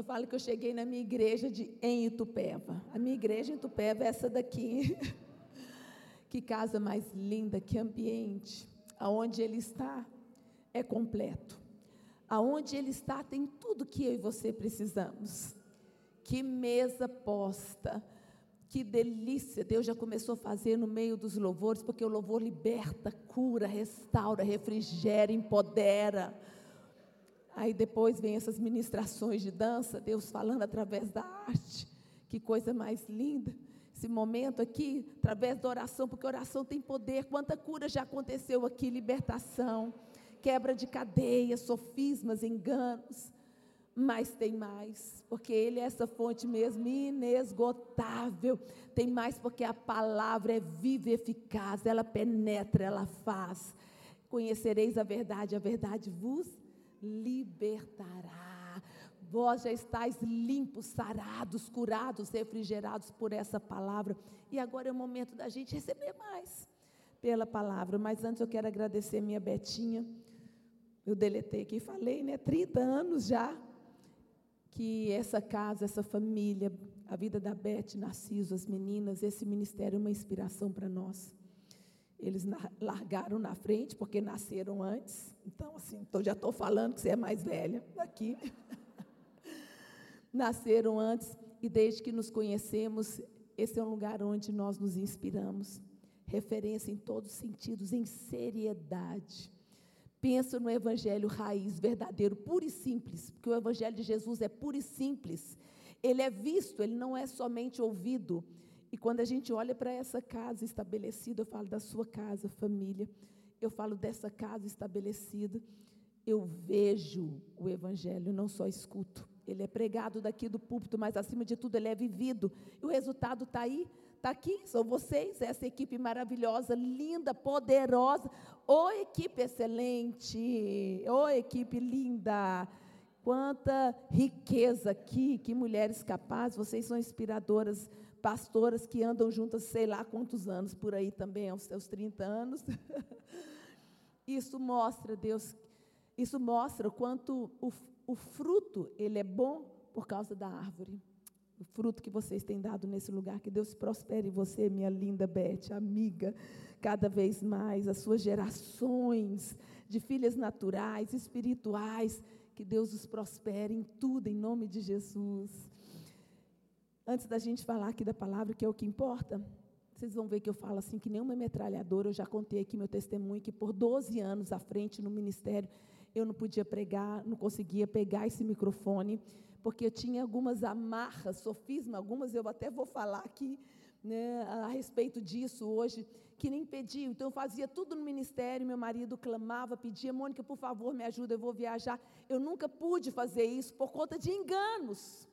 Eu falo que eu cheguei na minha igreja de, em Itupeva. A minha igreja em Itupeva é essa daqui. que casa mais linda, que ambiente. Aonde ele está é completo. Aonde ele está tem tudo que eu e você precisamos. Que mesa posta. Que delícia Deus já começou a fazer no meio dos louvores, porque o louvor liberta, cura, restaura, refrigera, empodera. Aí depois vem essas ministrações de dança, Deus falando através da arte. Que coisa mais linda. Esse momento aqui, através da oração, porque oração tem poder. Quanta cura já aconteceu aqui, libertação, quebra de cadeias, sofismas, enganos. Mas tem mais, porque Ele é essa fonte mesmo inesgotável. Tem mais porque a palavra é viva e eficaz, ela penetra, ela faz. Conhecereis a verdade, a verdade vos libertará. Vós já estáis limpos, sarados, curados, refrigerados por essa palavra. E agora é o momento da gente receber mais pela palavra. Mas antes eu quero agradecer minha Betinha. Eu deletei aqui, falei, né? 30 anos já que essa casa, essa família, a vida da Beth, Narciso, as meninas, esse ministério é uma inspiração para nós. Eles largaram na frente porque nasceram antes. Então, assim, então já estou falando que você é mais velha aqui. nasceram antes e desde que nos conhecemos, esse é um lugar onde nós nos inspiramos. Referência em todos os sentidos, em seriedade. Pensa no evangelho raiz, verdadeiro, puro e simples, porque o evangelho de Jesus é puro e simples. Ele é visto, ele não é somente ouvido. E quando a gente olha para essa casa estabelecida, eu falo da sua casa, família, eu falo dessa casa estabelecida, eu vejo o Evangelho, não só escuto. Ele é pregado daqui do púlpito, mas acima de tudo ele é vivido. E o resultado está aí, está aqui, são vocês, essa equipe maravilhosa, linda, poderosa. Ô equipe excelente, ô equipe linda. Quanta riqueza aqui, que mulheres capazes, vocês são inspiradoras pastoras que andam juntas sei lá quantos anos, por aí também, aos seus 30 anos. Isso mostra, Deus, isso mostra o quanto o, o fruto, ele é bom por causa da árvore. O fruto que vocês têm dado nesse lugar, que Deus prospere você, minha linda Beth, amiga, cada vez mais, as suas gerações de filhas naturais, espirituais, que Deus os prospere em tudo, em nome de Jesus. Antes da gente falar aqui da palavra, que é o que importa, vocês vão ver que eu falo assim, que nem uma metralhadora. Eu já contei aqui meu testemunho, que por 12 anos à frente no ministério, eu não podia pregar, não conseguia pegar esse microfone, porque eu tinha algumas amarras, sofisma, algumas eu até vou falar aqui né, a respeito disso hoje, que nem impediam. Então eu fazia tudo no ministério, meu marido clamava, pedia, Mônica, por favor, me ajuda, eu vou viajar. Eu nunca pude fazer isso por conta de enganos.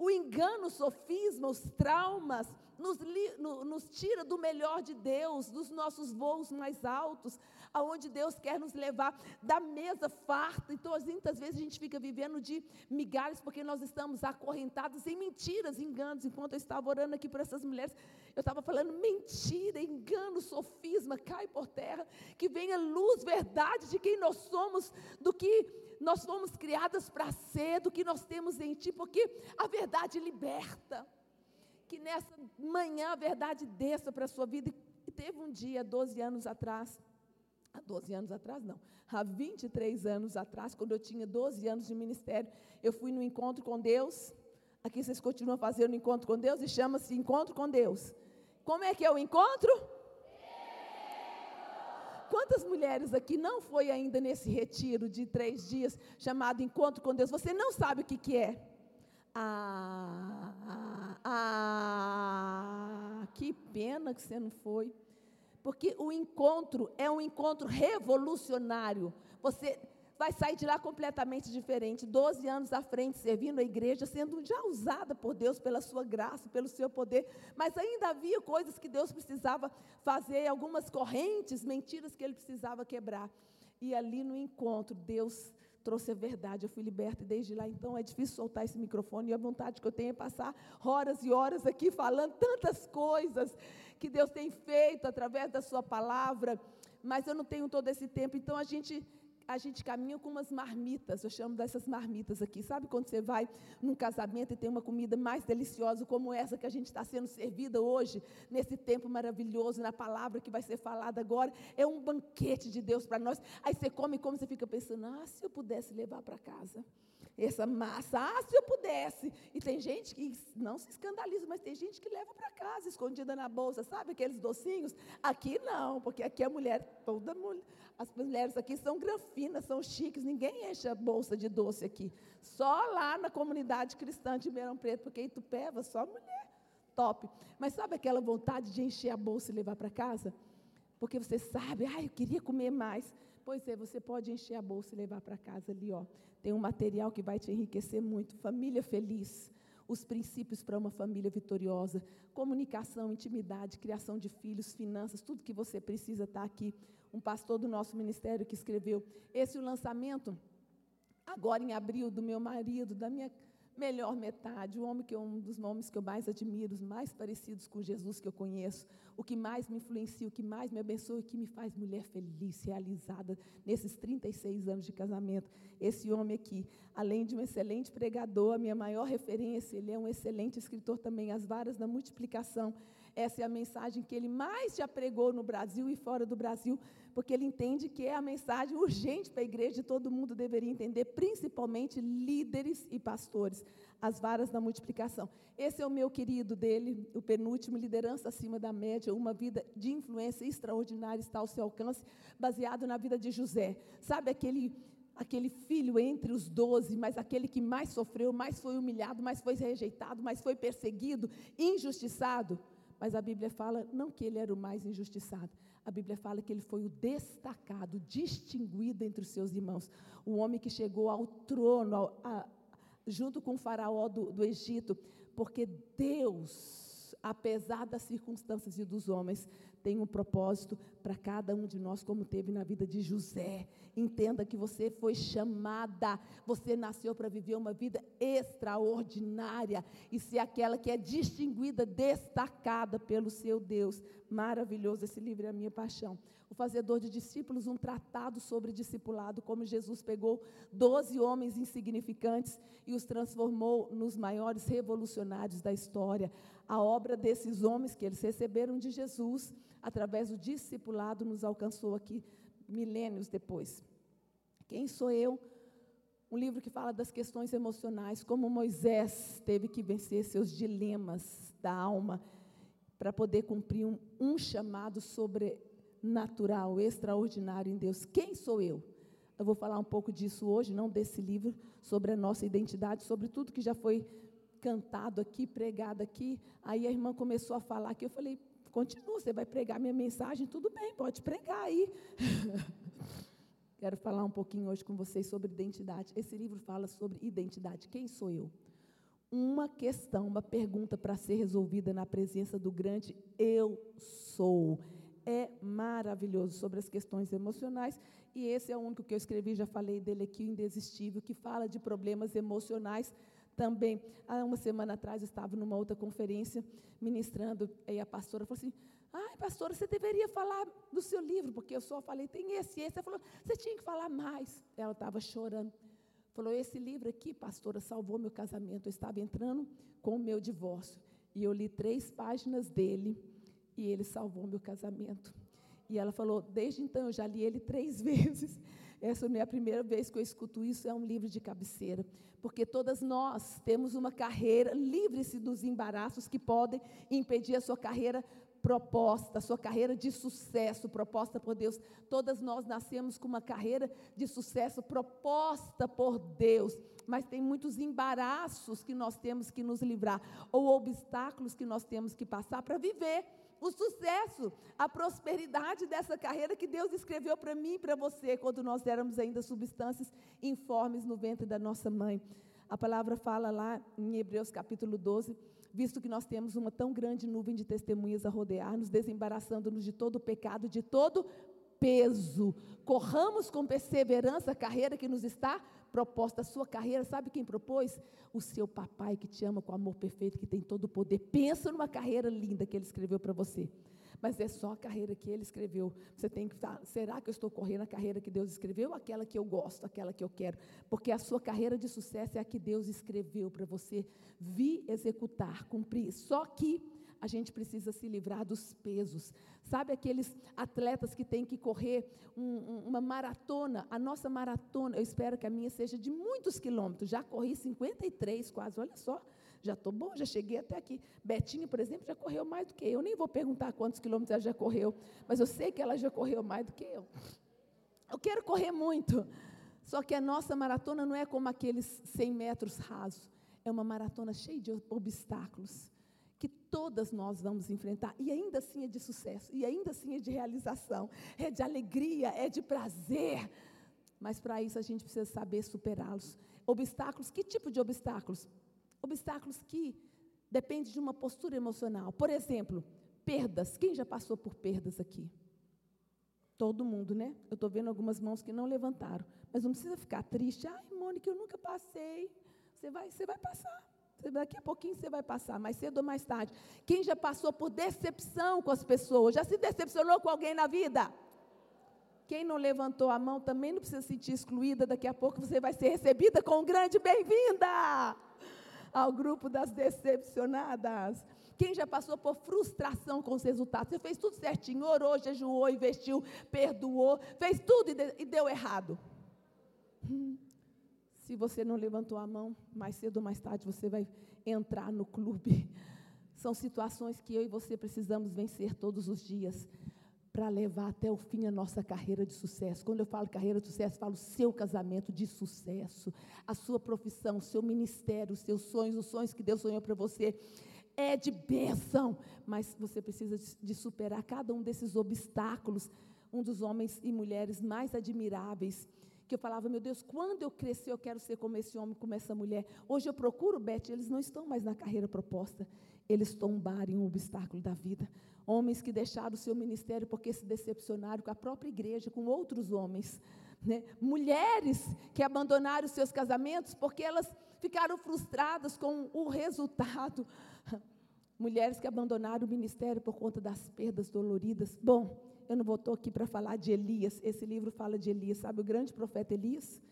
O engano, o sofisma, os traumas, nos, nos, tira do melhor de Deus, dos nossos voos mais altos, aonde Deus quer nos levar, da mesa farta. Então, muitas vezes a gente fica vivendo de migalhas, porque nós estamos acorrentados em mentiras, enganos. Enquanto eu estava orando aqui por essas mulheres, eu estava falando mentira, engano, sofisma, cai por terra, que venha luz, verdade de quem nós somos, do que nós fomos criadas para ser, do que nós temos em Ti, porque a verdade liberta. Que nessa manhã a verdade desça para a sua vida. E teve um dia, 12 anos atrás, há 12 anos atrás não, há 23 anos atrás, quando eu tinha 12 anos de ministério, eu fui no encontro com Deus. Aqui vocês continuam fazendo encontro com Deus e chama-se encontro com Deus. Como é que é o encontro? Quantas mulheres aqui não foi ainda nesse retiro de três dias chamado Encontro com Deus? Você não sabe o que, que é. Ah, ah, que pena que você não foi. Porque o encontro é um encontro revolucionário. Você vai sair de lá completamente diferente. Doze anos à frente, servindo a igreja, sendo já usada por Deus pela sua graça, pelo seu poder. Mas ainda havia coisas que Deus precisava fazer, algumas correntes, mentiras que ele precisava quebrar. E ali no encontro, Deus trouxe a verdade, eu fui liberta, e desde lá então é difícil soltar esse microfone, e a vontade que eu tenho é passar horas e horas aqui falando tantas coisas que Deus tem feito através da sua palavra, mas eu não tenho todo esse tempo, então a gente a gente caminha com umas marmitas, eu chamo dessas marmitas aqui. Sabe quando você vai num casamento e tem uma comida mais deliciosa como essa que a gente está sendo servida hoje, nesse tempo maravilhoso, na palavra que vai ser falada agora? É um banquete de Deus para nós. Aí você come como você fica pensando, ah, se eu pudesse levar para casa essa massa. Ah, se eu pudesse. E tem gente que não se escandaliza, mas tem gente que leva para casa, escondida na bolsa, sabe aqueles docinhos? Aqui não, porque aqui a mulher, toda mulher, as mulheres aqui são granfinas, são chiques, ninguém enche a bolsa de doce aqui. Só lá na comunidade cristã de Ribeirão Preto, porque Itupeva, só mulher top. Mas sabe aquela vontade de encher a bolsa e levar para casa? Porque você sabe, ah, eu queria comer mais. Pois é, você pode encher a bolsa e levar para casa ali, ó. Tem um material que vai te enriquecer muito. Família feliz. Os princípios para uma família vitoriosa. Comunicação, intimidade, criação de filhos, finanças, tudo que você precisa está aqui. Um pastor do nosso ministério que escreveu. Esse o lançamento, agora em abril, do meu marido, da minha melhor metade, o homem que é um dos nomes que eu mais admiro, os mais parecidos com Jesus que eu conheço, o que mais me influencia, o que mais me abençoa, o que me faz mulher feliz, realizada nesses 36 anos de casamento. Esse homem aqui, além de um excelente pregador, a minha maior referência, ele é um excelente escritor também, As Varas da Multiplicação. Essa é a mensagem que ele mais já pregou no Brasil e fora do Brasil, porque ele entende que é a mensagem urgente para a igreja e todo mundo deveria entender, principalmente líderes e pastores, as varas da multiplicação. Esse é o meu querido dele, o penúltimo, liderança acima da média, uma vida de influência extraordinária está ao seu alcance, baseado na vida de José. Sabe aquele aquele filho entre os doze, mas aquele que mais sofreu, mais foi humilhado, mais foi rejeitado, mais foi perseguido, injustiçado. Mas a Bíblia fala não que ele era o mais injustiçado. A Bíblia fala que ele foi o destacado, distinguido entre os seus irmãos. O homem que chegou ao trono, ao, a, junto com o faraó do, do Egito, porque Deus, apesar das circunstâncias e dos homens, tem um propósito para cada um de nós, como teve na vida de José. Entenda que você foi chamada, você nasceu para viver uma vida extraordinária e ser aquela que é distinguida, destacada pelo seu Deus. Maravilhoso, esse livro é a minha paixão. O Fazedor de Discípulos, um tratado sobre discipulado, como Jesus pegou doze homens insignificantes e os transformou nos maiores revolucionários da história. A obra desses homens que eles receberam de Jesus através do discipulado, nos alcançou aqui milênios depois. Quem sou eu? Um livro que fala das questões emocionais, como Moisés teve que vencer seus dilemas da alma para poder cumprir um, um chamado sobrenatural, extraordinário em Deus. Quem sou eu? Eu vou falar um pouco disso hoje, não desse livro, sobre a nossa identidade, sobre tudo que já foi cantado aqui, pregado aqui. Aí a irmã começou a falar que eu falei, Continua, você vai pregar minha mensagem, tudo bem, pode pregar aí. Quero falar um pouquinho hoje com vocês sobre identidade. Esse livro fala sobre identidade. Quem sou eu? Uma questão, uma pergunta para ser resolvida na presença do grande eu sou. É maravilhoso sobre as questões emocionais e esse é o único que eu escrevi, já falei dele aqui, o Indesistível, que fala de problemas emocionais também. Há uma semana atrás eu estava numa outra conferência ministrando, e a pastora falou assim: Ai, pastora, você deveria falar do seu livro, porque eu só falei, tem esse, esse. Ela falou, você tinha que falar mais. Ela estava chorando. Falou, esse livro aqui, pastora, salvou meu casamento. Eu estava entrando com o meu divórcio. E eu li três páginas dele, e ele salvou meu casamento. E ela falou, desde então eu já li ele três vezes. Essa não é a primeira vez que eu escuto isso, é um livro de cabeceira. Porque todas nós temos uma carreira, livre-se dos embaraços que podem impedir a sua carreira proposta, a sua carreira de sucesso proposta por Deus. Todas nós nascemos com uma carreira de sucesso proposta por Deus, mas tem muitos embaraços que nós temos que nos livrar, ou obstáculos que nós temos que passar para viver o sucesso, a prosperidade dessa carreira que Deus escreveu para mim e para você quando nós éramos ainda substâncias informes no ventre da nossa mãe. A palavra fala lá em Hebreus capítulo 12, visto que nós temos uma tão grande nuvem de testemunhas a rodear-nos, desembaraçando-nos de todo o pecado, de todo peso. Corramos com perseverança a carreira que nos está proposta. A sua carreira, sabe quem propôs? O seu papai que te ama com amor perfeito, que tem todo o poder. Pensa numa carreira linda que ele escreveu para você. mas é só a carreira que ele escreveu. Você tem que estar, será que eu estou correndo a carreira que Deus escreveu, aquela que eu gosto, aquela que eu quero? Porque a sua carreira de sucesso é a que Deus escreveu para você vir executar, cumprir. Só que a gente precisa se livrar dos pesos. Sabe aqueles atletas que têm que correr um, um, uma maratona? A nossa maratona, eu espero que a minha seja de muitos quilômetros. Já corri 53 quase, olha só. Já estou bom, já cheguei até aqui. Betinha, por exemplo, já correu mais do que eu. Nem vou perguntar quantos quilômetros ela já correu, mas eu sei que ela já correu mais do que eu. Eu quero correr muito. Só que a nossa maratona não é como aqueles 100 metros rasos. É uma maratona cheia de obstáculos que todas nós vamos enfrentar, e ainda assim é de sucesso, e ainda assim é de realização, é de alegria, é de prazer. Mas para isso a gente precisa saber superá-los. Obstáculos, que tipo de obstáculos? Obstáculos que dependem de uma postura emocional. Por exemplo, perdas. Quem já passou por perdas aqui? Todo mundo, né? Eu estou vendo algumas mãos que não levantaram. Mas não precisa ficar triste. Ai, Mônica, eu nunca passei. Você vai, você vai passar. Daqui a pouquinho você vai passar, mais cedo ou mais tarde. Quem já passou por decepção com as pessoas? Já se decepcionou com alguém na vida? Quem não levantou a mão também não precisa se sentir excluída. Daqui a pouco você vai ser recebida com um grande bem-vinda ao grupo das decepcionadas. Quem já passou por frustração com os resultados? Você fez tudo certinho, orou, jejuou, investiu, perdoou, fez tudo e, de, deu errado. Hum. Se você não levantou a mão, mais cedo ou mais tarde você vai entrar no clube. São situações que eu e você precisamos vencer todos os dias para levar até o fim a nossa carreira de sucesso. Quando eu falo carreira de sucesso, falo seu casamento de sucesso, a sua profissão, o seu ministério, os seus sonhos, os sonhos que Deus sonhou para você. É de bênção, mas você precisa de superar cada um desses obstáculos. Um dos homens e mulheres mais admiráveis que eu falava, meu Deus, quando eu crescer eu quero ser como esse homem, como essa mulher. Hoje eu procuro, Beth, eles não estão mais na carreira proposta, eles tombaram um obstáculo da vida. Homens que deixaram o seu ministério porque se decepcionaram com a própria igreja, com outros homens. Né? Mulheres que abandonaram os seus casamentos porque elas ficaram frustradas com o resultado. Mulheres que abandonaram o ministério por conta das perdas doloridas. Bom, eu não estou aqui para falar de Elias, esse livro fala de Elias, sabe? O grande profeta Elias?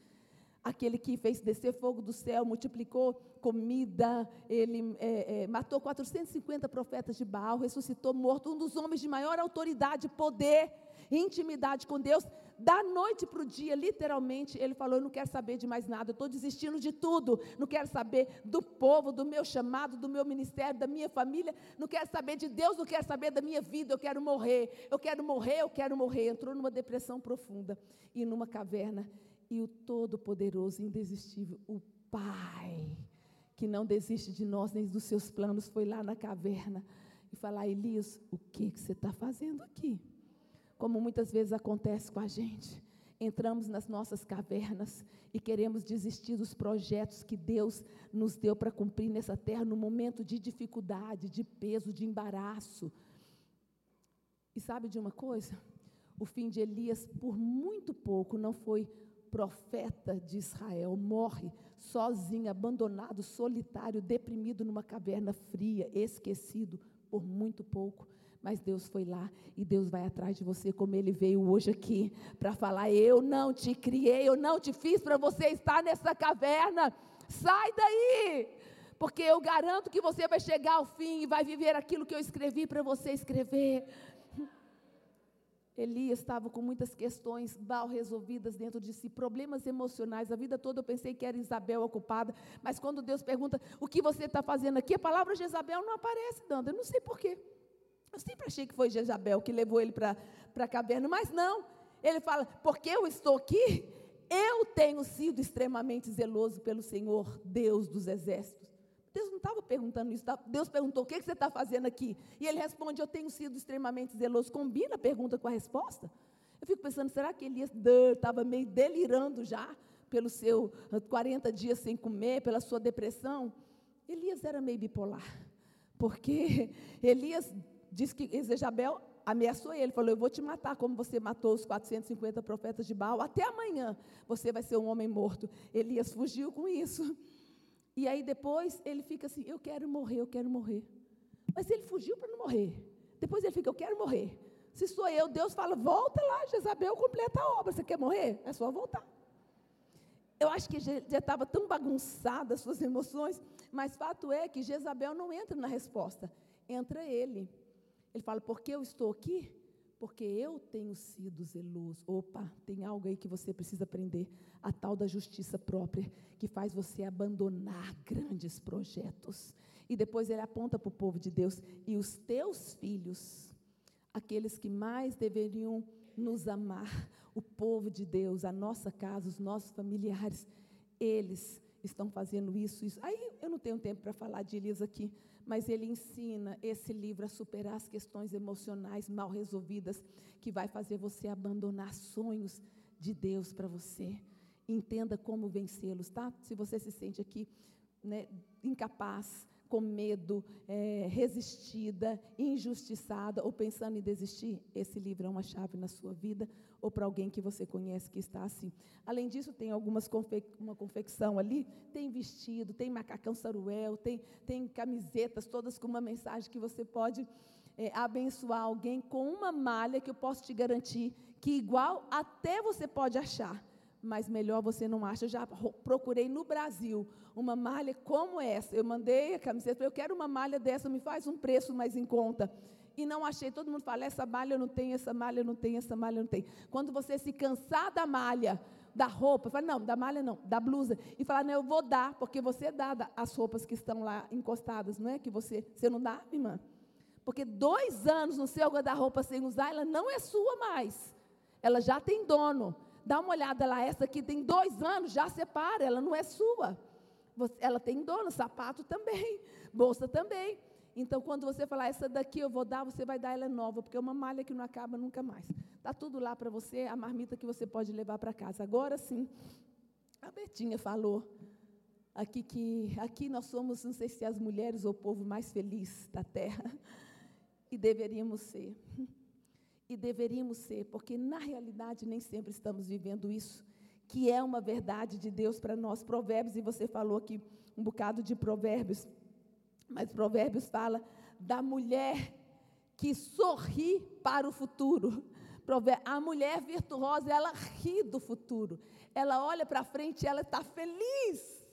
Aquele que fez descer fogo do céu, multiplicou comida, ele é, é, matou 450 profetas de Baal, ressuscitou morto, um dos homens de maior autoridade, poder, intimidade com Deus da noite para o dia, literalmente, ele falou: Eu não quero saber de mais nada, eu estou desistindo de tudo, não quero saber do povo, do meu chamado, do meu ministério, da minha família, não quero saber de Deus, não quero saber da minha vida, eu quero morrer, eu quero morrer, eu quero morrer. Entrou numa depressão profunda e numa caverna, e o Todo-Poderoso, indesistível, o Pai, que não desiste de nós nem dos seus planos, foi lá na caverna e falar: Elias, o que, que você está fazendo aqui? Como muitas vezes acontece com a gente. Entramos nas nossas cavernas e queremos desistir dos projetos que Deus nos deu para cumprir nessa terra no momento de dificuldade, de peso, de embaraço. E sabe de uma coisa? O fim de Elias, por muito pouco, não foi profeta de Israel, morre sozinho, abandonado, solitário, deprimido numa caverna fria, esquecido, por muito pouco. Mas Deus foi lá e Deus vai atrás de você, como Ele veio hoje aqui, para falar: Eu não te criei, eu não te fiz para você estar nessa caverna. Sai daí! Porque eu garanto que você vai chegar ao fim e vai viver aquilo que eu escrevi para você escrever. Elias estava com muitas questões mal resolvidas dentro de si, problemas emocionais. A vida toda eu pensei que era Isabel ocupada, mas quando Deus pergunta o que você está fazendo aqui, a palavra de Isabel não aparece, Danda. Eu não sei porquê. Eu sempre achei que foi Jezabel que levou ele para a caverna, mas não. Ele fala: porque eu estou aqui, eu tenho sido extremamente zeloso pelo Senhor, Deus dos exércitos. Deus não estava perguntando isso, tá? Deus perguntou: o que, que você está fazendo aqui? E ele responde: eu tenho sido extremamente zeloso. Combina a pergunta com a resposta? Eu fico pensando: será que Elias estava meio delirando já, pelo seu 40 dias sem comer, pela sua depressão? Elias era meio bipolar, porque Elias diz que Jezabel ameaçou ele, falou: Eu vou te matar como você matou os 450 profetas de Baal. Até amanhã você vai ser um homem morto. Elias fugiu com isso. E aí depois ele fica assim: Eu quero morrer, eu quero morrer. Mas ele fugiu para não morrer. Depois ele fica, eu quero morrer. Se sou eu, Deus fala, volta lá, Jezabel completa a obra. Você quer morrer? É só voltar. Eu acho que já estava tão bagunçada as suas emoções, mas fato é que Jezabel não entra na resposta, entra ele. Ele fala, por que eu estou aqui? Porque eu tenho sido zeloso. Opa, tem algo aí que você precisa aprender. A tal da justiça própria, que faz você abandonar grandes projetos. E depois ele aponta para o povo de Deus: e os teus filhos, aqueles que mais deveriam nos amar, o povo de Deus, a nossa casa, os nossos familiares, eles estão fazendo isso, isso. Aí eu não tenho tempo para falar de Elias aqui, mas ele ensina esse livro a superar as questões emocionais mal resolvidas, que vai fazer você abandonar sonhos de Deus para você. Entenda como vencê-los, tá? Se você se sente aqui né, incapaz, com medo, é, resistida, injustiçada ou pensando em desistir, esse livro é uma chave na sua vida ou para alguém que você conhece que está assim. Além disso, tem algumas confe uma confecção ali, tem vestido, tem macacão saruel, tem, tem camisetas todas com uma mensagem que você pode é, abençoar alguém com uma malha que eu posso te garantir que igual até você pode achar mas melhor você não acha. Eu já procurei no Brasil uma malha como essa. Eu mandei a camiseta, eu quero uma malha dessa, me faz um preço mais em conta. E não achei, todo mundo fala, essa malha eu não tenho, essa malha eu não tenho, essa malha eu não tenho. Quando você se cansar da malha, da roupa, fala, não, da malha não, da blusa, e falar, não, eu vou dar, porque você dá as roupas que estão lá encostadas, não é? Que você, você não dá, irmã? Porque dois anos no seu guarda-roupa sem usar, ela não é sua mais. Ela já tem dono. Dá uma olhada lá, essa aqui tem dois anos, já separa, ela não é sua. Ela tem dono, sapato também, bolsa também. Então, quando você falar, essa daqui eu vou dar, você vai dar ela é nova, porque é uma malha que não acaba nunca mais. Está tudo lá para você, a marmita que você pode levar para casa. Agora sim, a Betinha falou aqui que aqui nós somos, não sei se as mulheres ou o povo mais feliz da terra, e deveríamos ser e deveríamos ser, porque na realidade nem sempre estamos vivendo isso, que é uma verdade de Deus para nós. Provérbios, e você falou aqui um bocado de Provérbios, mas Provérbios fala da mulher que sorri para o futuro. A mulher virtuosa, ela ri do futuro. Ela olha para frente e ela está feliz.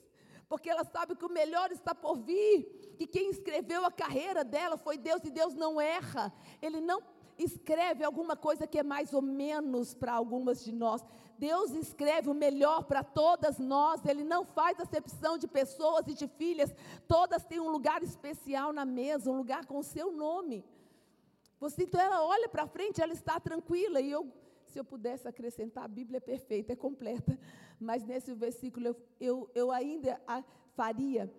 Porque ela sabe que o melhor está por vir. Que quem escreveu a carreira dela foi Deus e Deus não erra. Ele não escreve alguma coisa que é mais ou menos para algumas de nós. Deus escreve o melhor para todas nós. Ele não faz acepção de pessoas e de filhas. Todas têm um lugar especial na mesa, um lugar com o seu nome. Você, então ela olha para frente, ela está tranquila. E eu, se eu pudesse acrescentar, a Bíblia é perfeita, é completa. Mas nesse versículo eu, eu, eu ainda faria.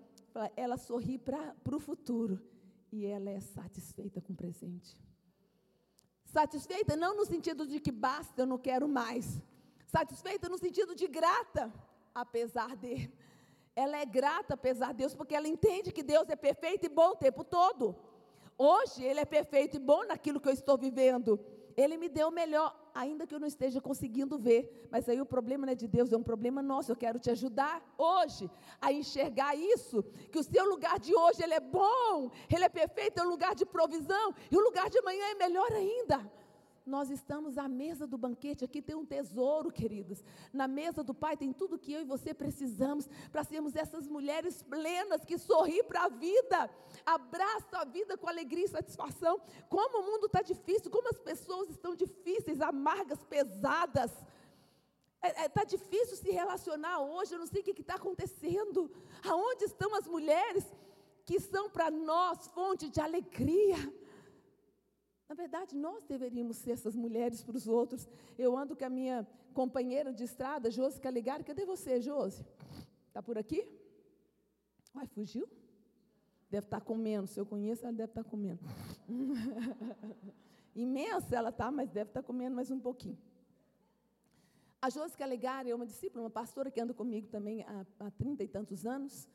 Ela sorri para o futuro. E ela é satisfeita com o presente. Satisfeita não no sentido de que basta, eu não quero mais. Satisfeita no sentido de grata, apesar de. Ela é grata apesar de Deus, porque ela entende que Deus é perfeito e bom o tempo todo. Hoje Ele é perfeito e bom naquilo que eu estou vivendo. Ele me deu o melhor, ainda que eu não esteja conseguindo ver. Mas aí o problema não é de Deus, é um problema nosso. Eu quero te ajudar hoje a enxergar isso, que o seu lugar de hoje ele é bom, ele é perfeito, é um lugar de provisão, e o lugar de amanhã é melhor ainda. Nós estamos à mesa do banquete, aqui tem um tesouro, queridos. Na mesa do Pai tem tudo que eu e você precisamos para sermos essas mulheres plenas que sorri para a vida, abraça a vida com alegria e satisfação. Como o mundo está difícil, como as pessoas estão difíceis, amargas, pesadas. Está é, é, tá difícil se relacionar hoje, eu não sei o que está acontecendo. Aonde estão as mulheres que são para nós fonte de alegria? Na verdade, nós deveríamos ser essas mulheres para os outros. Eu ando com a minha companheira de estrada, Josi Caligari. Cadê você, Josi? Está por aqui? Ai, fugiu? Deve estar tá comendo. Se eu conheço, ela deve estar tá comendo. Imensa ela está, mas deve estar tá comendo mais um pouquinho. A Josi Caligari é uma discípula, uma pastora que anda comigo também há, 30 e tantos anos.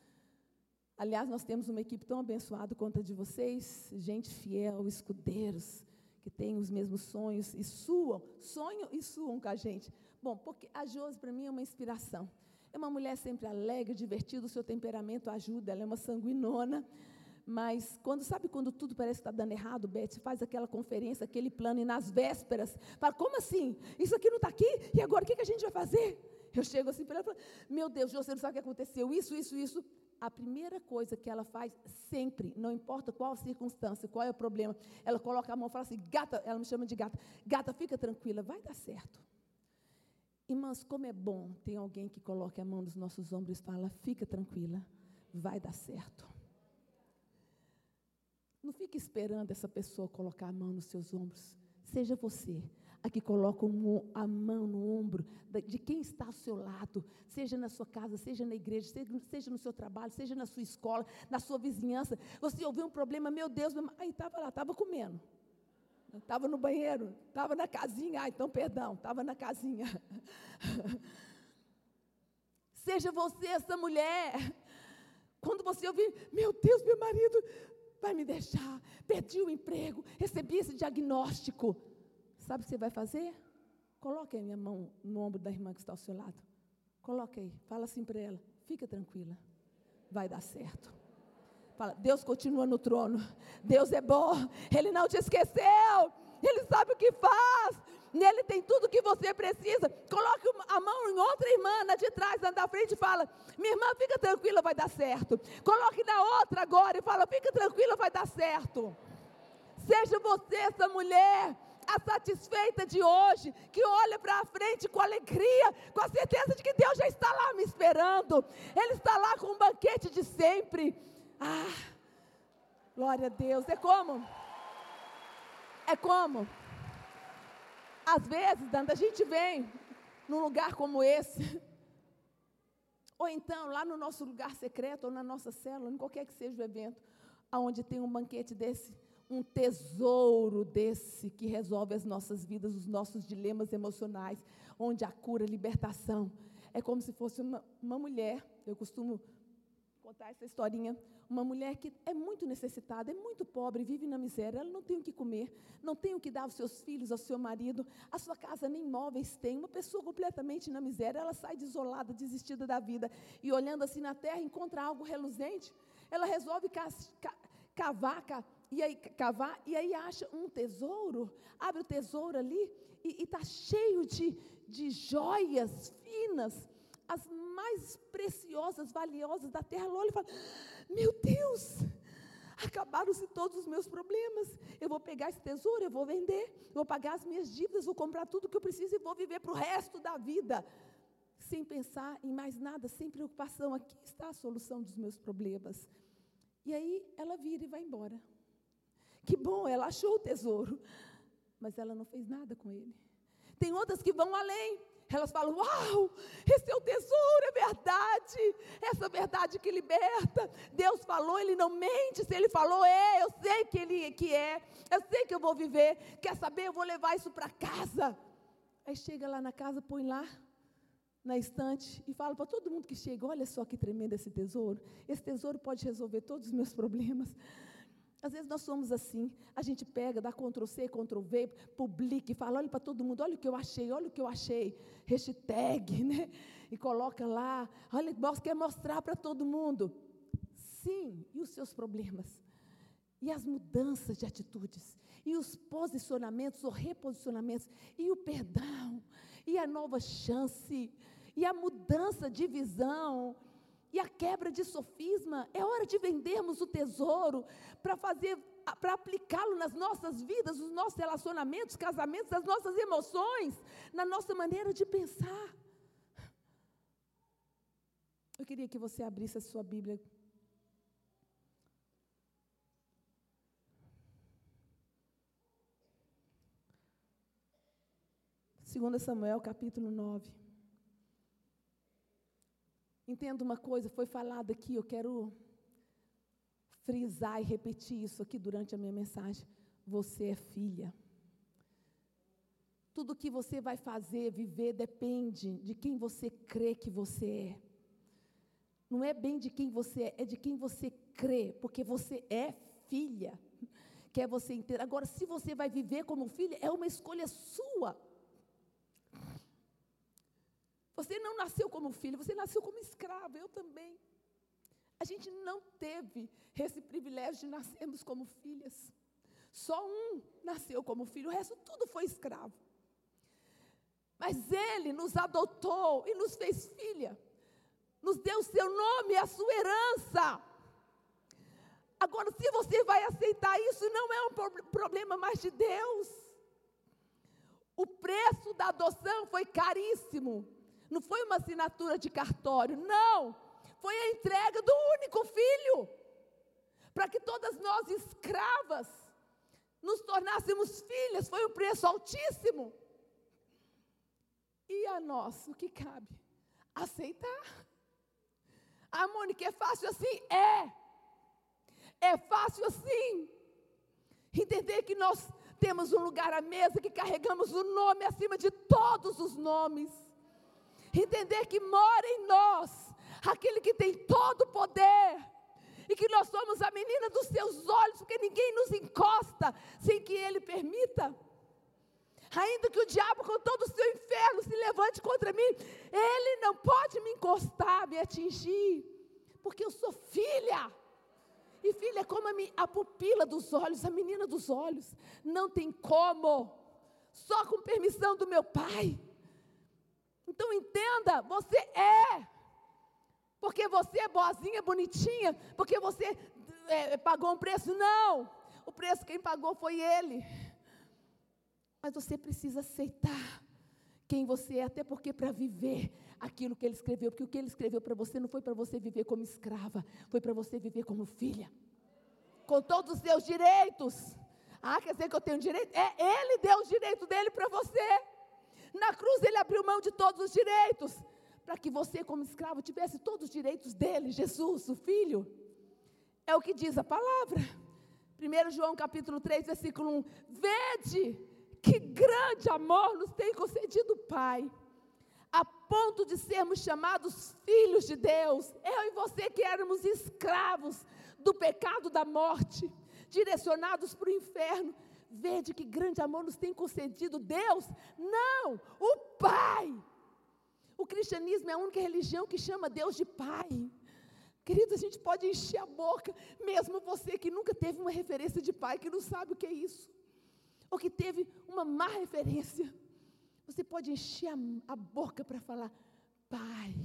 Aliás, nós temos uma equipe tão abençoada quanto a de vocês, gente fiel, escudeiros, que têm os mesmos sonhos e suam, sonham e suam com a gente. Bom, porque a Josi para mim é uma inspiração. É uma mulher sempre alegre, divertida, o seu temperamento ajuda, ela é uma sanguinona, Mas quando sabe quando tudo parece que está dando errado, Beth, faz aquela conferência, aquele plano, e nas vésperas, fala, como assim? Isso aqui não está aqui? E agora o que, que a gente vai fazer? Eu chego assim para ela e falo, meu Deus, você não sabe o que aconteceu, isso, isso, isso. A primeira coisa que ela faz sempre, não importa qual a circunstância, qual é o problema, ela coloca a mão e fala assim, gata, ela me chama de gata, gata, fica tranquila, vai dar certo. Irmãs, como é bom ter alguém que coloque a mão nos nossos ombros e fala, fica tranquila, vai dar certo. Não fique esperando essa pessoa colocar a mão nos seus ombros. Seja você a que coloca a mão no ombro de quem está ao seu lado, seja na sua casa, seja na igreja, seja no seu trabalho, seja na sua escola, na sua vizinhança. Você ouviu um problema, meu Deus, meu... aí estava lá, estava comendo. Estava no banheiro, estava na casinha, ah, então perdão, estava na casinha. seja você essa mulher. Quando você ouvir, meu Deus, meu marido vai me deixar, perdi o emprego, recebi esse diagnóstico. Sabe o que você vai fazer? Coloque a minha mão no ombro da irmã que está ao seu lado. Coloque aí, fala assim para ela: fica tranquila, vai dar certo. Fala, Deus continua no trono, Deus é bom, Ele não te esqueceu, Ele sabe o que faz, nele tem tudo o que você precisa. Coloque a mão em outra irmã, na de trás, na da frente e fala: Minha irmã, fica tranquila, vai dar certo. Coloque na outra agora e fala: Fica tranquila, vai dar certo. Seja você essa mulher a satisfeita de hoje, que olha para a frente com alegria, com a certeza de que Deus já está lá me esperando, Ele está lá com um banquete de sempre. Ah, glória a Deus. É como? É como? Às vezes, Danda, a gente vem num lugar como esse, ou então lá no nosso lugar secreto, ou na nossa célula, em qualquer que seja o evento, aonde tem um banquete desse um tesouro desse que resolve as nossas vidas, os nossos dilemas emocionais, onde a cura, a libertação. É como se fosse uma, uma mulher, eu costumo contar essa historinha, uma mulher que é muito necessitada, é muito pobre, vive na miséria, ela não tem o que comer, não tem o que dar aos seus filhos, ao seu marido, a sua casa nem móveis tem, uma pessoa completamente na miséria, ela sai desolada, desistida da vida, e olhando assim na terra, encontra algo reluzente, ela resolve cavar, e aí cavar, e aí acha um tesouro, abre o tesouro ali, e está cheio de, de joias finas, as mais preciosas, valiosas da terra. Ela olha e fala: Meu Deus, acabaram-se todos os meus problemas. Eu vou pegar esse tesouro, eu vou vender, vou pagar as minhas dívidas, vou comprar tudo que eu preciso e vou viver para o resto da vida. Sem pensar em mais nada, sem preocupação. Aqui está a solução dos meus problemas. E aí ela vira e vai embora. Que bom, ela achou o tesouro, mas ela não fez nada com ele. Tem outras que vão além. Elas falam: Uau, esse é o tesouro, é verdade. Essa verdade que liberta. Deus falou, Ele não mente. Se Ele falou, é, eu sei que Ele que é. Eu sei que eu vou viver. Quer saber? Eu vou levar isso para casa. Aí chega lá na casa, põe lá na estante e fala para todo mundo que chega: Olha só que tremendo esse tesouro. Esse tesouro pode resolver todos os meus problemas. Às vezes nós somos assim, a gente pega, dá Ctrl C, Ctrl V, publica e fala, olha para todo mundo, olha o que eu achei, olha o que eu achei, hashtag, né? E coloca lá, olha, quer mostrar para todo mundo. Sim, e os seus problemas? E as mudanças de atitudes? E os posicionamentos ou reposicionamentos? E o perdão? E a nova chance? E a mudança de visão? E a quebra de sofisma. É hora de vendermos o tesouro para fazer, para aplicá-lo nas nossas vidas, nos nossos relacionamentos, casamentos, nas nossas emoções, na nossa maneira de pensar. Eu queria que você abrisse a sua Bíblia. Segunda Samuel, capítulo 9. Entenda uma coisa, foi falado aqui, eu quero frisar e repetir isso aqui durante a minha mensagem. Você é filha. Tudo que você vai fazer, viver, depende de quem você crê que você é. Não é bem de quem você é, é de quem você crê, porque você é filha. Quer você inteira. Agora, se você vai viver como filha, é uma escolha sua. Você não nasceu como filho, você nasceu como escravo, eu também. A gente não teve esse privilégio de nascermos como filhas. Só um nasceu como filho, o resto tudo foi escravo. Mas Ele nos adotou e nos fez filha, nos deu o seu nome a sua herança. Agora, se você vai aceitar isso, não é um problema mais de Deus. O preço da adoção foi caríssimo. Não foi uma assinatura de cartório, não. Foi a entrega do único filho. Para que todas nós, escravas, nos tornássemos filhas. Foi um preço altíssimo. E a nós, o que cabe? Aceitar. Ah, Mônica, é fácil assim? É. É fácil assim. Entender que nós temos um lugar à mesa, que carregamos o nome acima de todos os nomes entender que mora em nós aquele que tem todo o poder. E que nós somos a menina dos seus olhos, porque ninguém nos encosta sem que ele permita. Ainda que o diabo, com todo o seu inferno, se levante contra mim, ele não pode me encostar, me atingir, porque eu sou filha. E filha é como a, a pupila dos olhos, a menina dos olhos. Não tem como, só com permissão do meu pai. Então entenda, você é. Porque você é boazinha, bonitinha, porque você é, pagou um preço. Não! O preço quem pagou foi Ele. Mas você precisa aceitar quem você é, até porque para viver aquilo que Ele escreveu, porque o que Ele escreveu para você não foi para você viver como escrava, foi para você viver como filha, com todos os seus direitos. Ah, quer dizer que eu tenho direito? É, Ele deu os direitos dele para você. Na cruz ele abriu mão de todos os direitos, para que você, como escravo, tivesse todos os direitos dele, Jesus, o Filho. É o que diz a palavra. 1 João capítulo 3, versículo 1. Vede que grande amor nos tem concedido o Pai, a ponto de sermos chamados filhos de Deus. Eu e você que éramos escravos do pecado da morte, direcionados para o inferno, Vede que grande amor nos tem concedido Deus? Não, o Pai. O cristianismo é a única religião que chama Deus de Pai. Querido, a gente pode encher a boca, mesmo você que nunca teve uma referência de pai, que não sabe o que é isso, ou que teve uma má referência. Você pode encher a, a boca para falar, Pai,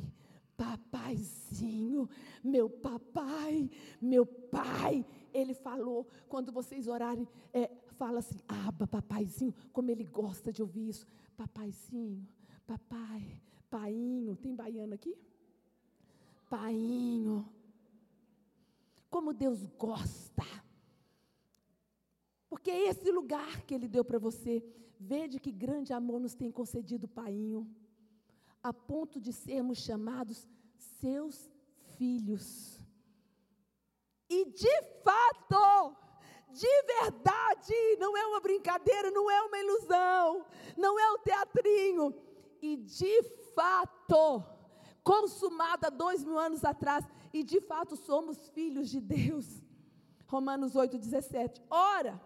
Papaizinho, meu papai, meu pai. Ele falou, quando vocês orarem, é, fala assim, aba, papaizinho, como ele gosta de ouvir isso. Papaizinho, papai, painho, tem baiano aqui? Painho. Como Deus gosta. Porque é esse lugar que Ele deu para você. Vede que grande amor nos tem concedido, Painho, a ponto de sermos chamados seus filhos. E de fato, de verdade, não é uma brincadeira, não é uma ilusão, não é um teatrinho. E de fato, consumada dois mil anos atrás, e de fato somos filhos de Deus. Romanos 8,17. Ora,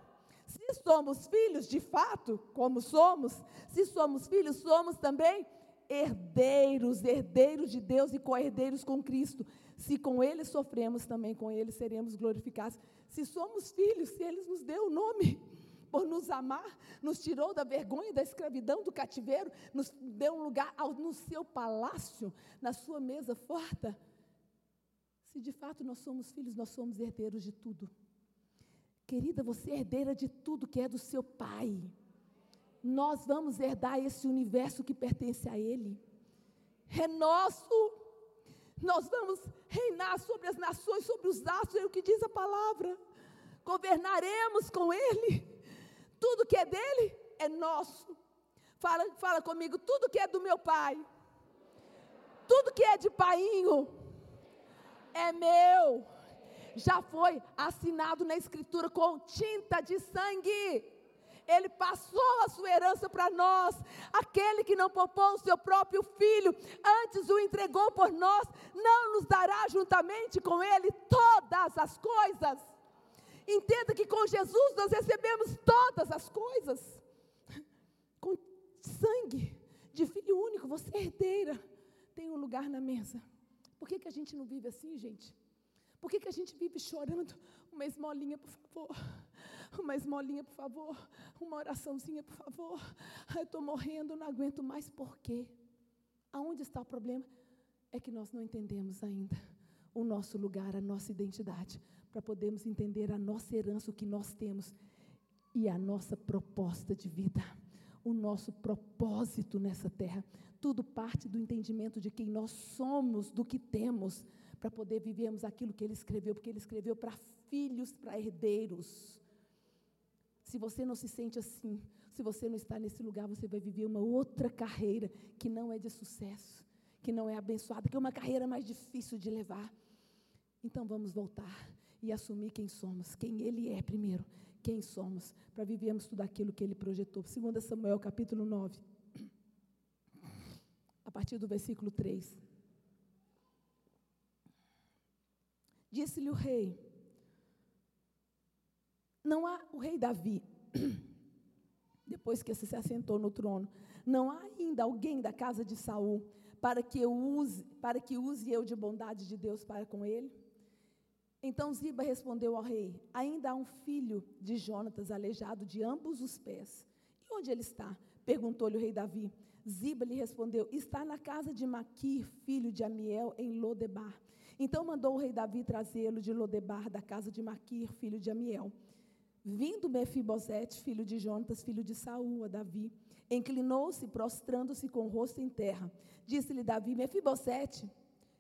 se somos filhos de fato, como somos, se somos filhos, somos também herdeiros, herdeiros de Deus e co-herdeiros com Cristo. Se com Ele sofremos, também com Ele seremos glorificados. Se somos filhos, se Ele nos deu o nome por nos amar, nos tirou da vergonha, da escravidão, do cativeiro, nos deu um lugar ao, no seu palácio, na sua mesa forta. Se de fato nós somos filhos, nós somos herdeiros de tudo. Querida, você é herdeira de tudo que é do seu pai. Nós vamos herdar esse universo que pertence a Ele. É nosso. Nós vamos reinar sobre as nações, sobre os astros, é o que diz a palavra. Governaremos com Ele. Tudo que é dele é nosso. Fala, fala comigo, tudo que é do meu pai, tudo que é de painho, é meu. Já foi assinado na escritura com tinta de sangue. Ele passou a sua herança para nós. Aquele que não poupou o seu próprio filho, antes o entregou por nós, não nos dará juntamente com ele todas as coisas. Entenda que com Jesus nós recebemos todas as coisas. Com sangue de filho único, você é herdeira, tem um lugar na mesa. Por que, que a gente não vive assim, gente? Por que, que a gente vive chorando? Uma esmolinha, por favor. Uma esmolinha, por favor. Uma oraçãozinha, por favor. Eu estou morrendo, não aguento mais. Por quê? Aonde está o problema? É que nós não entendemos ainda o nosso lugar, a nossa identidade, para podermos entender a nossa herança, o que nós temos e a nossa proposta de vida, o nosso propósito nessa terra. Tudo parte do entendimento de quem nós somos, do que temos, para poder vivermos aquilo que ele escreveu, porque ele escreveu para filhos, para herdeiros. Se você não se sente assim, se você não está nesse lugar, você vai viver uma outra carreira que não é de sucesso, que não é abençoada, que é uma carreira mais difícil de levar. Então vamos voltar e assumir quem somos, quem Ele é primeiro, quem somos, para vivermos tudo aquilo que Ele projetou. 2 Samuel capítulo 9, a partir do versículo 3. Disse-lhe o rei, não há o rei Davi, depois que se assentou no trono, não há ainda alguém da casa de Saul para que eu use, para que use eu de bondade de Deus para com ele? Então Ziba respondeu ao rei: Ainda há um filho de Jonatas aleijado de ambos os pés. E onde ele está? Perguntou-lhe o rei Davi. Ziba lhe respondeu: Está na casa de Maquir, filho de Amiel, em Lodebar. Então mandou o rei Davi trazê-lo de Lodebar, da casa de Maquir, filho de Amiel. Vindo Mefibosete, filho de Jonatas, filho de Saul, a Davi, inclinou-se, prostrando-se com o rosto em terra. Disse-lhe Davi: Mefibosete.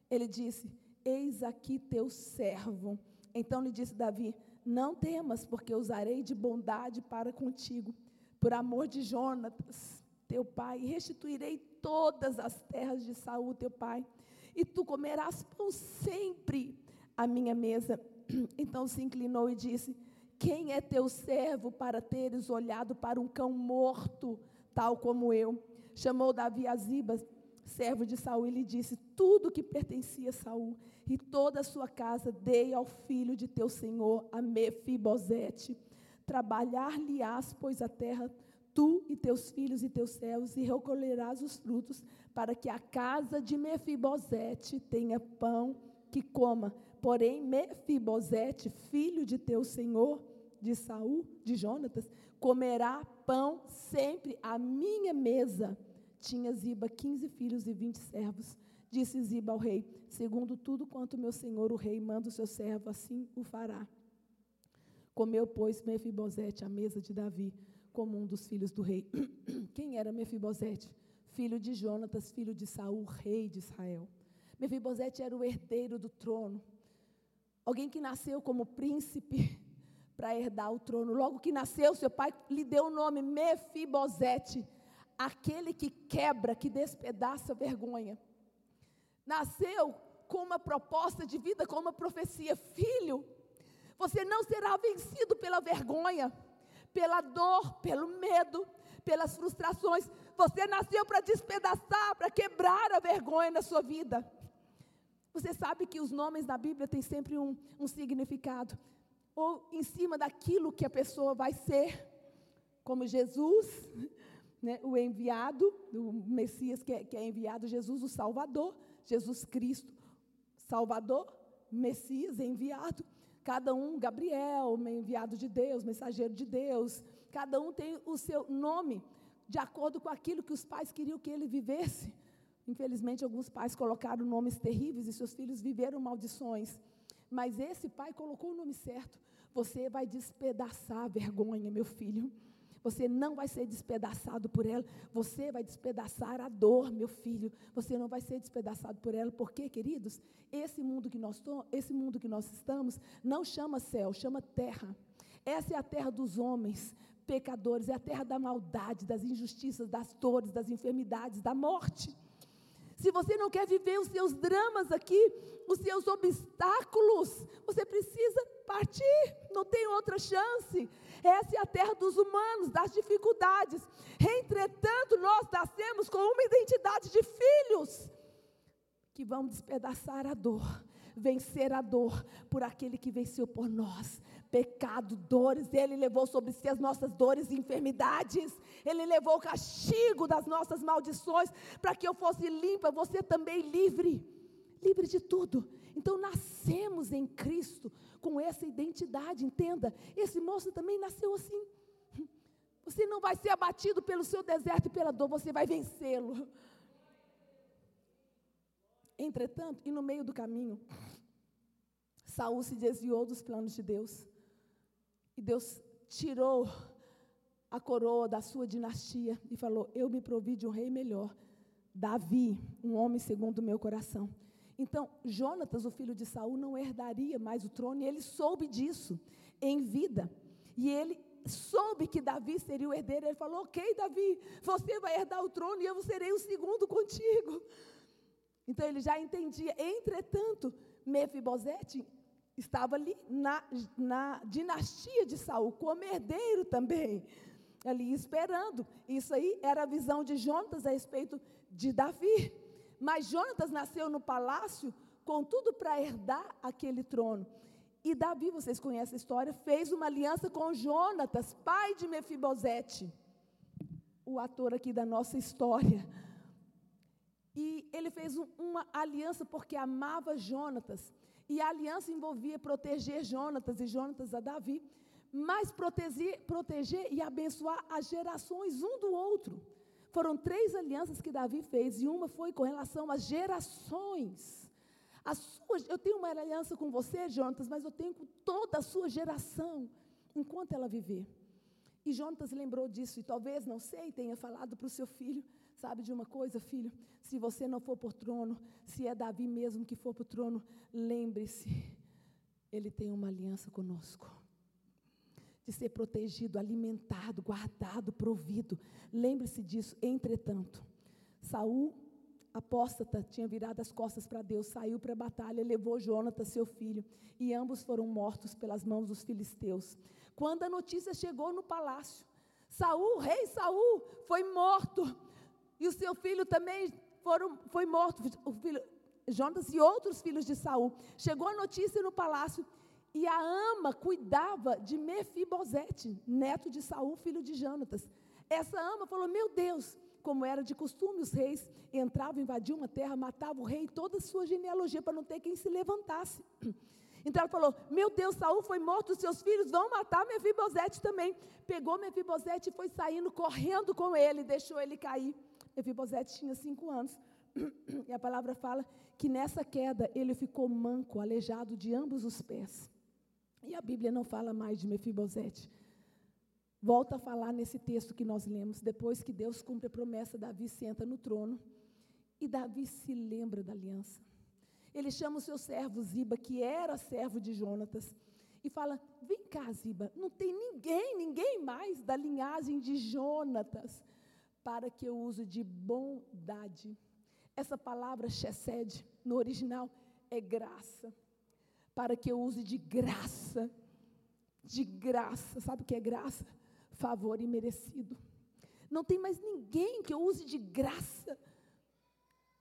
Ele disse: Eis aqui teu servo. Então lhe disse Davi: Não temas, porque usarei de bondade para contigo, por amor de Jonatas, teu pai, restituirei todas as terras de Saul, teu pai, e tu comerás pão sempre à minha mesa. Então se inclinou e disse: quem é teu servo para teres olhado para um cão morto, tal como eu? Chamou Davi a Ziba, servo de Saul, e lhe disse: Tudo que pertencia a Saul e toda a sua casa dei ao filho de teu senhor, a Mefibosete. Trabalhar-lhe-ás, pois, a terra, tu e teus filhos e teus servos, e recolherás os frutos, para que a casa de Mefibosete tenha pão que coma. Porém, Mefibosete, filho de teu senhor, de Saul, de Jonatas, comerá pão sempre à minha mesa. Tinha Ziba quinze filhos e vinte servos. Disse Ziba ao rei: Segundo tudo quanto meu senhor o rei manda o seu servo, assim o fará. Comeu, pois, Mefibosete à mesa de Davi, como um dos filhos do rei. Quem era Mefibosete? Filho de Jonatas, filho de Saul, rei de Israel. Mefibosete era o herdeiro do trono. Alguém que nasceu como príncipe, para herdar o trono. Logo que nasceu, seu pai lhe deu o nome Mefibosete, aquele que quebra, que despedaça a vergonha. Nasceu com uma proposta de vida, com uma profecia: filho, você não será vencido pela vergonha, pela dor, pelo medo, pelas frustrações. Você nasceu para despedaçar, para quebrar a vergonha na sua vida. Você sabe que os nomes na Bíblia têm sempre um, um significado ou em cima daquilo que a pessoa vai ser, como Jesus, né, o enviado, o Messias que é, que é enviado, Jesus o Salvador, Jesus Cristo, Salvador, Messias enviado, cada um, Gabriel, enviado de Deus, mensageiro de Deus, cada um tem o seu nome, de acordo com aquilo que os pais queriam que ele vivesse. Infelizmente, alguns pais colocaram nomes terríveis e seus filhos viveram maldições. Mas esse pai colocou o nome certo. Você vai despedaçar a vergonha, meu filho. Você não vai ser despedaçado por ela. Você vai despedaçar a dor, meu filho. Você não vai ser despedaçado por ela. Por quê, queridos? Esse mundo que nós, esse mundo que nós estamos não chama céu, chama terra. Essa é a terra dos homens pecadores, é a terra da maldade, das injustiças, das dores, das enfermidades, da morte. Se você não quer viver os seus dramas aqui, os seus obstáculos, você precisa partir, não tem outra chance. Essa é a terra dos humanos, das dificuldades. Entretanto, nós nascemos com uma identidade de filhos que vão despedaçar a dor, vencer a dor por aquele que venceu por nós, pecado, dores, Ele levou sobre si as nossas dores e enfermidades, Ele levou o castigo das nossas maldições, para que eu fosse limpa, você também livre, livre de tudo. Então nascemos em Cristo com essa identidade, entenda. Esse moço também nasceu assim. Você não vai ser abatido pelo seu deserto e pela dor, você vai vencê-lo. Entretanto, e no meio do caminho, Saul se desviou dos planos de Deus. E Deus tirou a coroa da sua dinastia e falou: Eu me provi de um rei melhor, Davi, um homem segundo o meu coração. Então, Jonatas, o filho de Saul, não herdaria mais o trono, e ele soube disso em vida. E ele soube que Davi seria o herdeiro. Ele falou: Ok, Davi, você vai herdar o trono e eu serei o segundo contigo. Então ele já entendia. Entretanto, Mefibosete estava ali na, na dinastia de Saul, como herdeiro também, ali esperando. Isso aí era a visão de Jonatas a respeito de Davi. Mas Jonatas nasceu no palácio com tudo para herdar aquele trono. E Davi, vocês conhecem a história, fez uma aliança com Jonatas, pai de Mefibosete, o ator aqui da nossa história. E ele fez um, uma aliança porque amava Jonatas. E a aliança envolvia proteger Jonatas e Jonatas a Davi, mas proteger, proteger e abençoar as gerações um do outro. Foram três alianças que Davi fez, e uma foi com relação às gerações. A sua, eu tenho uma aliança com você, Jonatas, mas eu tenho com toda a sua geração, enquanto ela viver. E Jonatas lembrou disso, e talvez, não sei, tenha falado para o seu filho: sabe de uma coisa, filho? Se você não for por trono, se é Davi mesmo que for para o trono, lembre-se, ele tem uma aliança conosco. De ser protegido, alimentado, guardado, provido. Lembre-se disso. Entretanto, Saul apóstata tinha virado as costas para Deus, saiu para a batalha, levou Jonatas, seu filho, e ambos foram mortos pelas mãos dos filisteus. Quando a notícia chegou no palácio, Saul, rei Saul, foi morto, e o seu filho também foram, foi morto, o filho, Jonatas e outros filhos de Saul. Chegou a notícia no palácio, e a ama cuidava de Mefibosete, neto de Saul, filho de Jonatas. Essa ama falou: Meu Deus, como era de costume, os reis entravam, invadiam uma terra, matavam o rei e toda a sua genealogia para não ter quem se levantasse. Então ela falou: Meu Deus, Saul foi morto, seus filhos vão matar Mefibosete também. Pegou Mefibosete e foi saindo, correndo com ele, deixou ele cair. Mefibosete tinha cinco anos. E a palavra fala que nessa queda ele ficou manco, aleijado de ambos os pés. E a Bíblia não fala mais de Mefibosete. Volta a falar nesse texto que nós lemos, depois que Deus cumpre a promessa, Davi senta no trono e Davi se lembra da aliança. Ele chama o seu servo Ziba, que era servo de Jonatas, e fala: Vem cá, Ziba, não tem ninguém, ninguém mais da linhagem de Jonatas para que eu use de bondade. Essa palavra chesed, no original, é graça. Para que eu use de graça. De graça. Sabe o que é graça? favor imerecido. Não tem mais ninguém que eu use de graça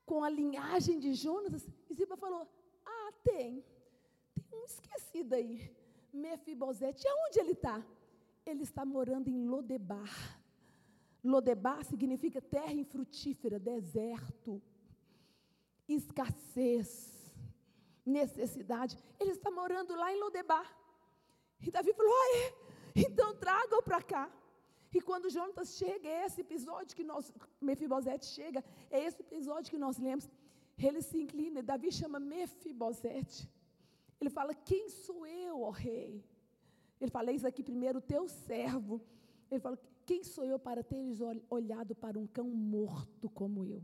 com a linhagem de Jonas. E Ziba falou: Ah, tem. Tem um esquecido aí. Mefibosete. E aonde ele está? Ele está morando em Lodebar. Lodebar significa terra infrutífera, deserto, escassez, necessidade. Ele está morando lá em Lodebar. E Davi falou: é? Então traga-o para cá. E quando Jonatas chega, é esse episódio que nós, Mefibosete chega, é esse episódio que nós lemos. Ele se inclina, Davi chama Mefibosete. Ele fala: Quem sou eu, ó rei? Ele fala: Eis aqui primeiro o teu servo. Ele fala: Quem sou eu para teres olhado para um cão morto como eu?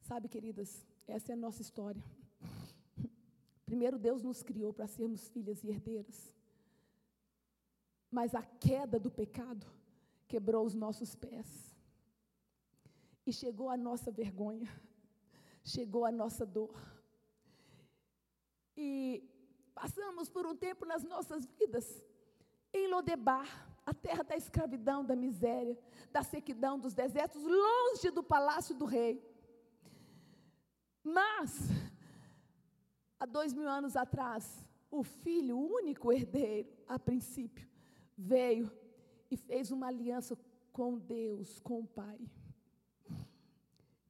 Sabe, queridas, essa é a nossa história. Primeiro, Deus nos criou para sermos filhas e herdeiras. Mas a queda do pecado quebrou os nossos pés. E chegou a nossa vergonha, chegou a nossa dor. E passamos por um tempo nas nossas vidas em Lodebar, a terra da escravidão, da miséria, da sequidão, dos desertos, longe do palácio do rei. Mas há dois mil anos atrás, o filho, o único herdeiro, a princípio, veio e fez uma aliança com Deus, com o Pai,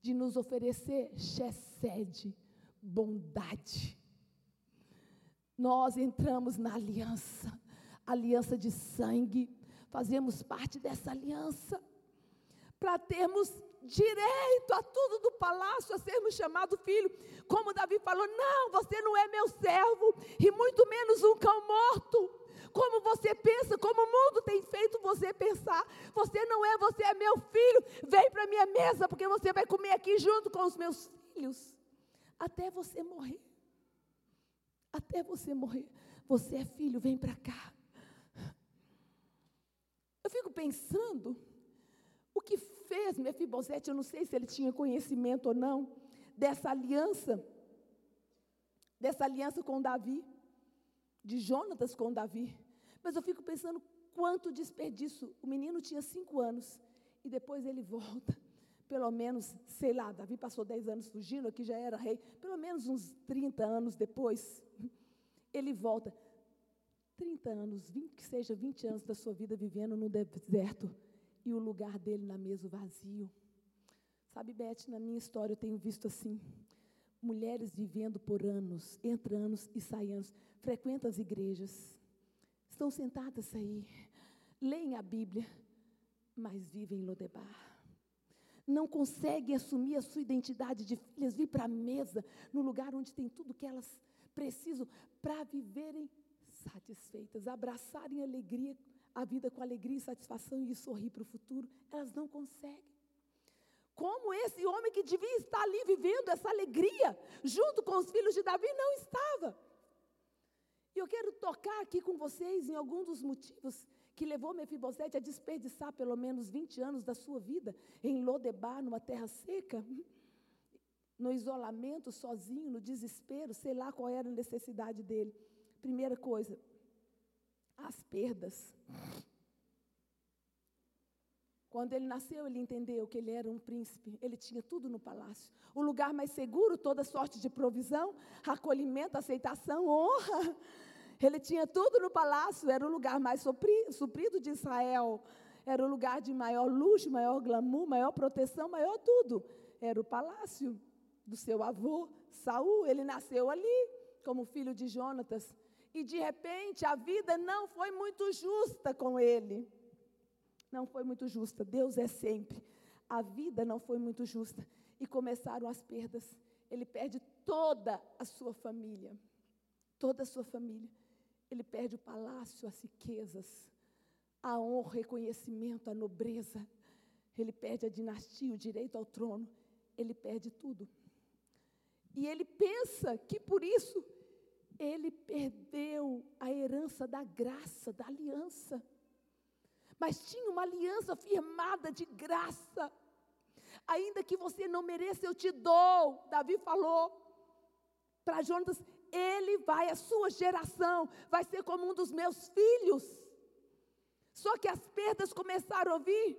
de nos oferecer chesed, bondade. Nós entramos na aliança, aliança de sangue, fazemos parte dessa aliança, para termos direito a tudo do palácio, a sermos chamados filho. Como Davi falou: não, você não é meu servo, e muito menos um cão morto. Como você pensa, como o mundo tem feito você pensar. Você não é, você é meu filho. Vem para minha mesa, porque você vai comer aqui junto com os meus filhos. Até você morrer. Até você morrer. Você é filho, vem para cá. Eu fico pensando o que fez Mefibosete, eu não sei se ele tinha conhecimento ou não, dessa aliança, dessa aliança com Davi, de Jonatas com Davi. Mas eu fico pensando quanto desperdício. O menino tinha cinco anos e depois ele volta. Pelo menos, sei lá, Davi passou dez anos fugindo, aqui já era rei. Pelo menos uns 30 anos depois, ele volta. 30 anos, 20, que seja 20 anos da sua vida vivendo no deserto e o lugar dele na mesa vazio. Sabe, Beth, na minha história eu tenho visto assim, mulheres vivendo por anos, entre anos e sai anos, frequentam as igrejas, estão sentadas aí, leem a Bíblia, mas vivem em Lodebar. Não conseguem assumir a sua identidade de filhas, vir para a mesa, no lugar onde tem tudo que elas precisam para viverem satisfeitas, abraçarem alegria, a vida com alegria e satisfação e sorrir para o futuro, elas não conseguem. Como esse homem que devia estar ali vivendo essa alegria, junto com os filhos de Davi, não estava. E eu quero tocar aqui com vocês em algum dos motivos que levou Mefibosete a desperdiçar pelo menos 20 anos da sua vida em Lodebar, numa terra seca, no isolamento, sozinho, no desespero, sei lá qual era a necessidade dele. Primeira coisa, as perdas. Quando ele nasceu, ele entendeu que ele era um príncipe, ele tinha tudo no palácio. O lugar mais seguro, toda sorte de provisão, acolhimento, aceitação, honra. Ele tinha tudo no palácio, era o lugar mais suprido de Israel. Era o lugar de maior luxo, maior glamour, maior proteção, maior tudo. Era o palácio do seu avô, Saul. Ele nasceu ali, como filho de Jonatas. E de repente a vida não foi muito justa com ele. Não foi muito justa. Deus é sempre. A vida não foi muito justa. E começaram as perdas. Ele perde toda a sua família. Toda a sua família. Ele perde o palácio, as riquezas, a honra, o reconhecimento, a nobreza. Ele perde a dinastia, o direito ao trono. Ele perde tudo. E ele pensa que por isso ele perdeu a herança da graça, da aliança. Mas tinha uma aliança firmada de graça. Ainda que você não mereça, eu te dou. Davi falou para Jonas: ele vai, a sua geração, vai ser como um dos meus filhos. Só que as perdas começaram a ouvir.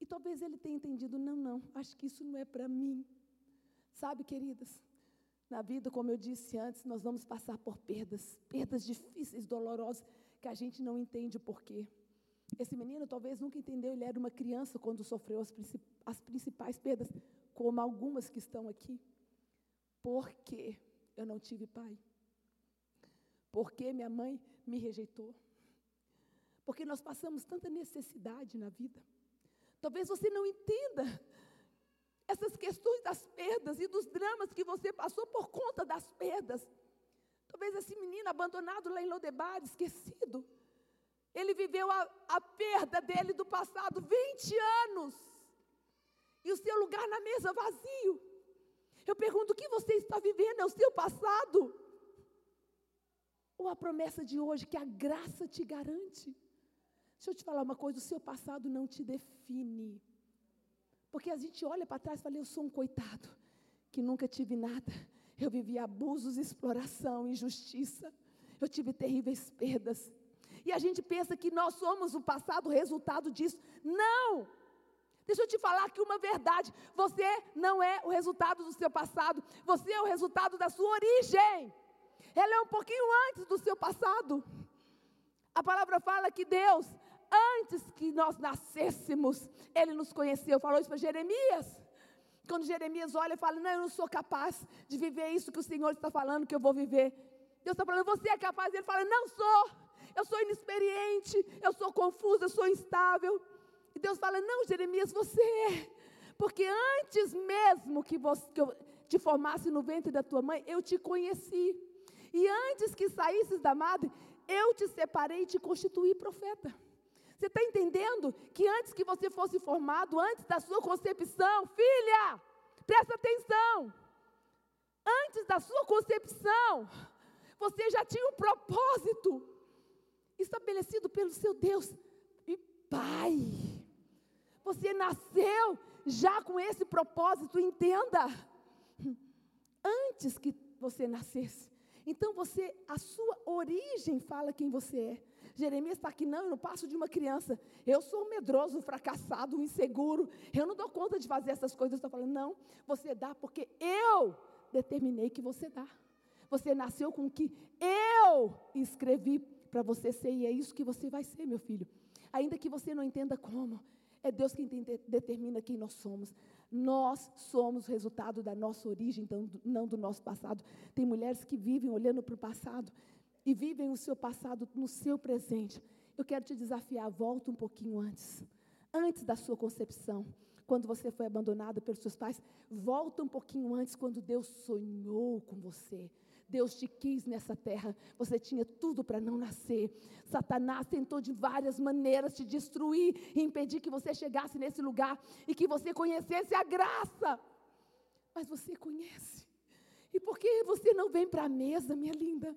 E talvez ele tenha entendido: não, não, acho que isso não é para mim. Sabe, queridas, na vida, como eu disse antes, nós vamos passar por perdas, perdas difíceis, dolorosas, que a gente não entende o porquê. Esse menino talvez nunca entendeu, ele era uma criança quando sofreu as, princip as principais perdas, como algumas que estão aqui. Por que eu não tive pai? Por que minha mãe me rejeitou? Porque nós passamos tanta necessidade na vida. Talvez você não entenda essas questões das perdas e dos dramas que você passou por conta das perdas. Talvez esse menino abandonado lá em Lodebar, esquecido, ele viveu a, a perda dele do passado 20 anos. E o seu lugar na mesa vazio. Eu pergunto: o que você está vivendo? É o seu passado? Ou a promessa de hoje que a graça te garante? Deixa eu te falar uma coisa: o seu passado não te define. Porque a gente olha para trás e fala, eu sou um coitado, que nunca tive nada. Eu vivi abusos, exploração, injustiça. Eu tive terríveis perdas. E a gente pensa que nós somos o passado, o resultado disso. Não! Deixa eu te falar aqui uma verdade. Você não é o resultado do seu passado. Você é o resultado da sua origem. Ela é um pouquinho antes do seu passado. A palavra fala que Deus antes que nós nascêssemos, Ele nos conheceu. Falou isso para Jeremias. Quando Jeremias olha e fala: Não, eu não sou capaz de viver isso que o Senhor está falando que eu vou viver. Deus está falando: Você é capaz? Ele fala: Não sou. Eu sou inexperiente, eu sou confuso, eu sou instável. E Deus fala: Não, Jeremias, você é. Porque antes mesmo que, você, que eu te formasse no ventre da tua mãe, eu te conheci. E antes que saísses da madre, eu te separei e te constituí profeta. Você está entendendo que antes que você fosse formado, antes da sua concepção, filha, presta atenção. Antes da sua concepção, você já tinha um propósito estabelecido pelo seu Deus e Pai. Você nasceu já com esse propósito, entenda. Antes que você nascesse. Então você, a sua origem fala quem você é. Jeremias está aqui, não, eu não passo de uma criança. Eu sou um medroso, um fracassado, um inseguro. Eu não dou conta de fazer essas coisas. Eu estou falando, não, você dá porque eu determinei que você dá. Você nasceu com o que eu escrevi para você ser, e é isso que você vai ser, meu filho. Ainda que você não entenda como, é Deus quem determina quem nós somos. Nós somos resultado da nossa origem, então, não do nosso passado. Tem mulheres que vivem olhando para o passado e vivem o seu passado no seu presente. Eu quero te desafiar, volta um pouquinho antes. Antes da sua concepção, quando você foi abandonada pelos seus pais, volta um pouquinho antes, quando Deus sonhou com você. Deus te quis nessa terra, você tinha tudo para não nascer. Satanás tentou de várias maneiras te destruir e impedir que você chegasse nesse lugar e que você conhecesse a graça. Mas você conhece. E por que você não vem para a mesa, minha linda?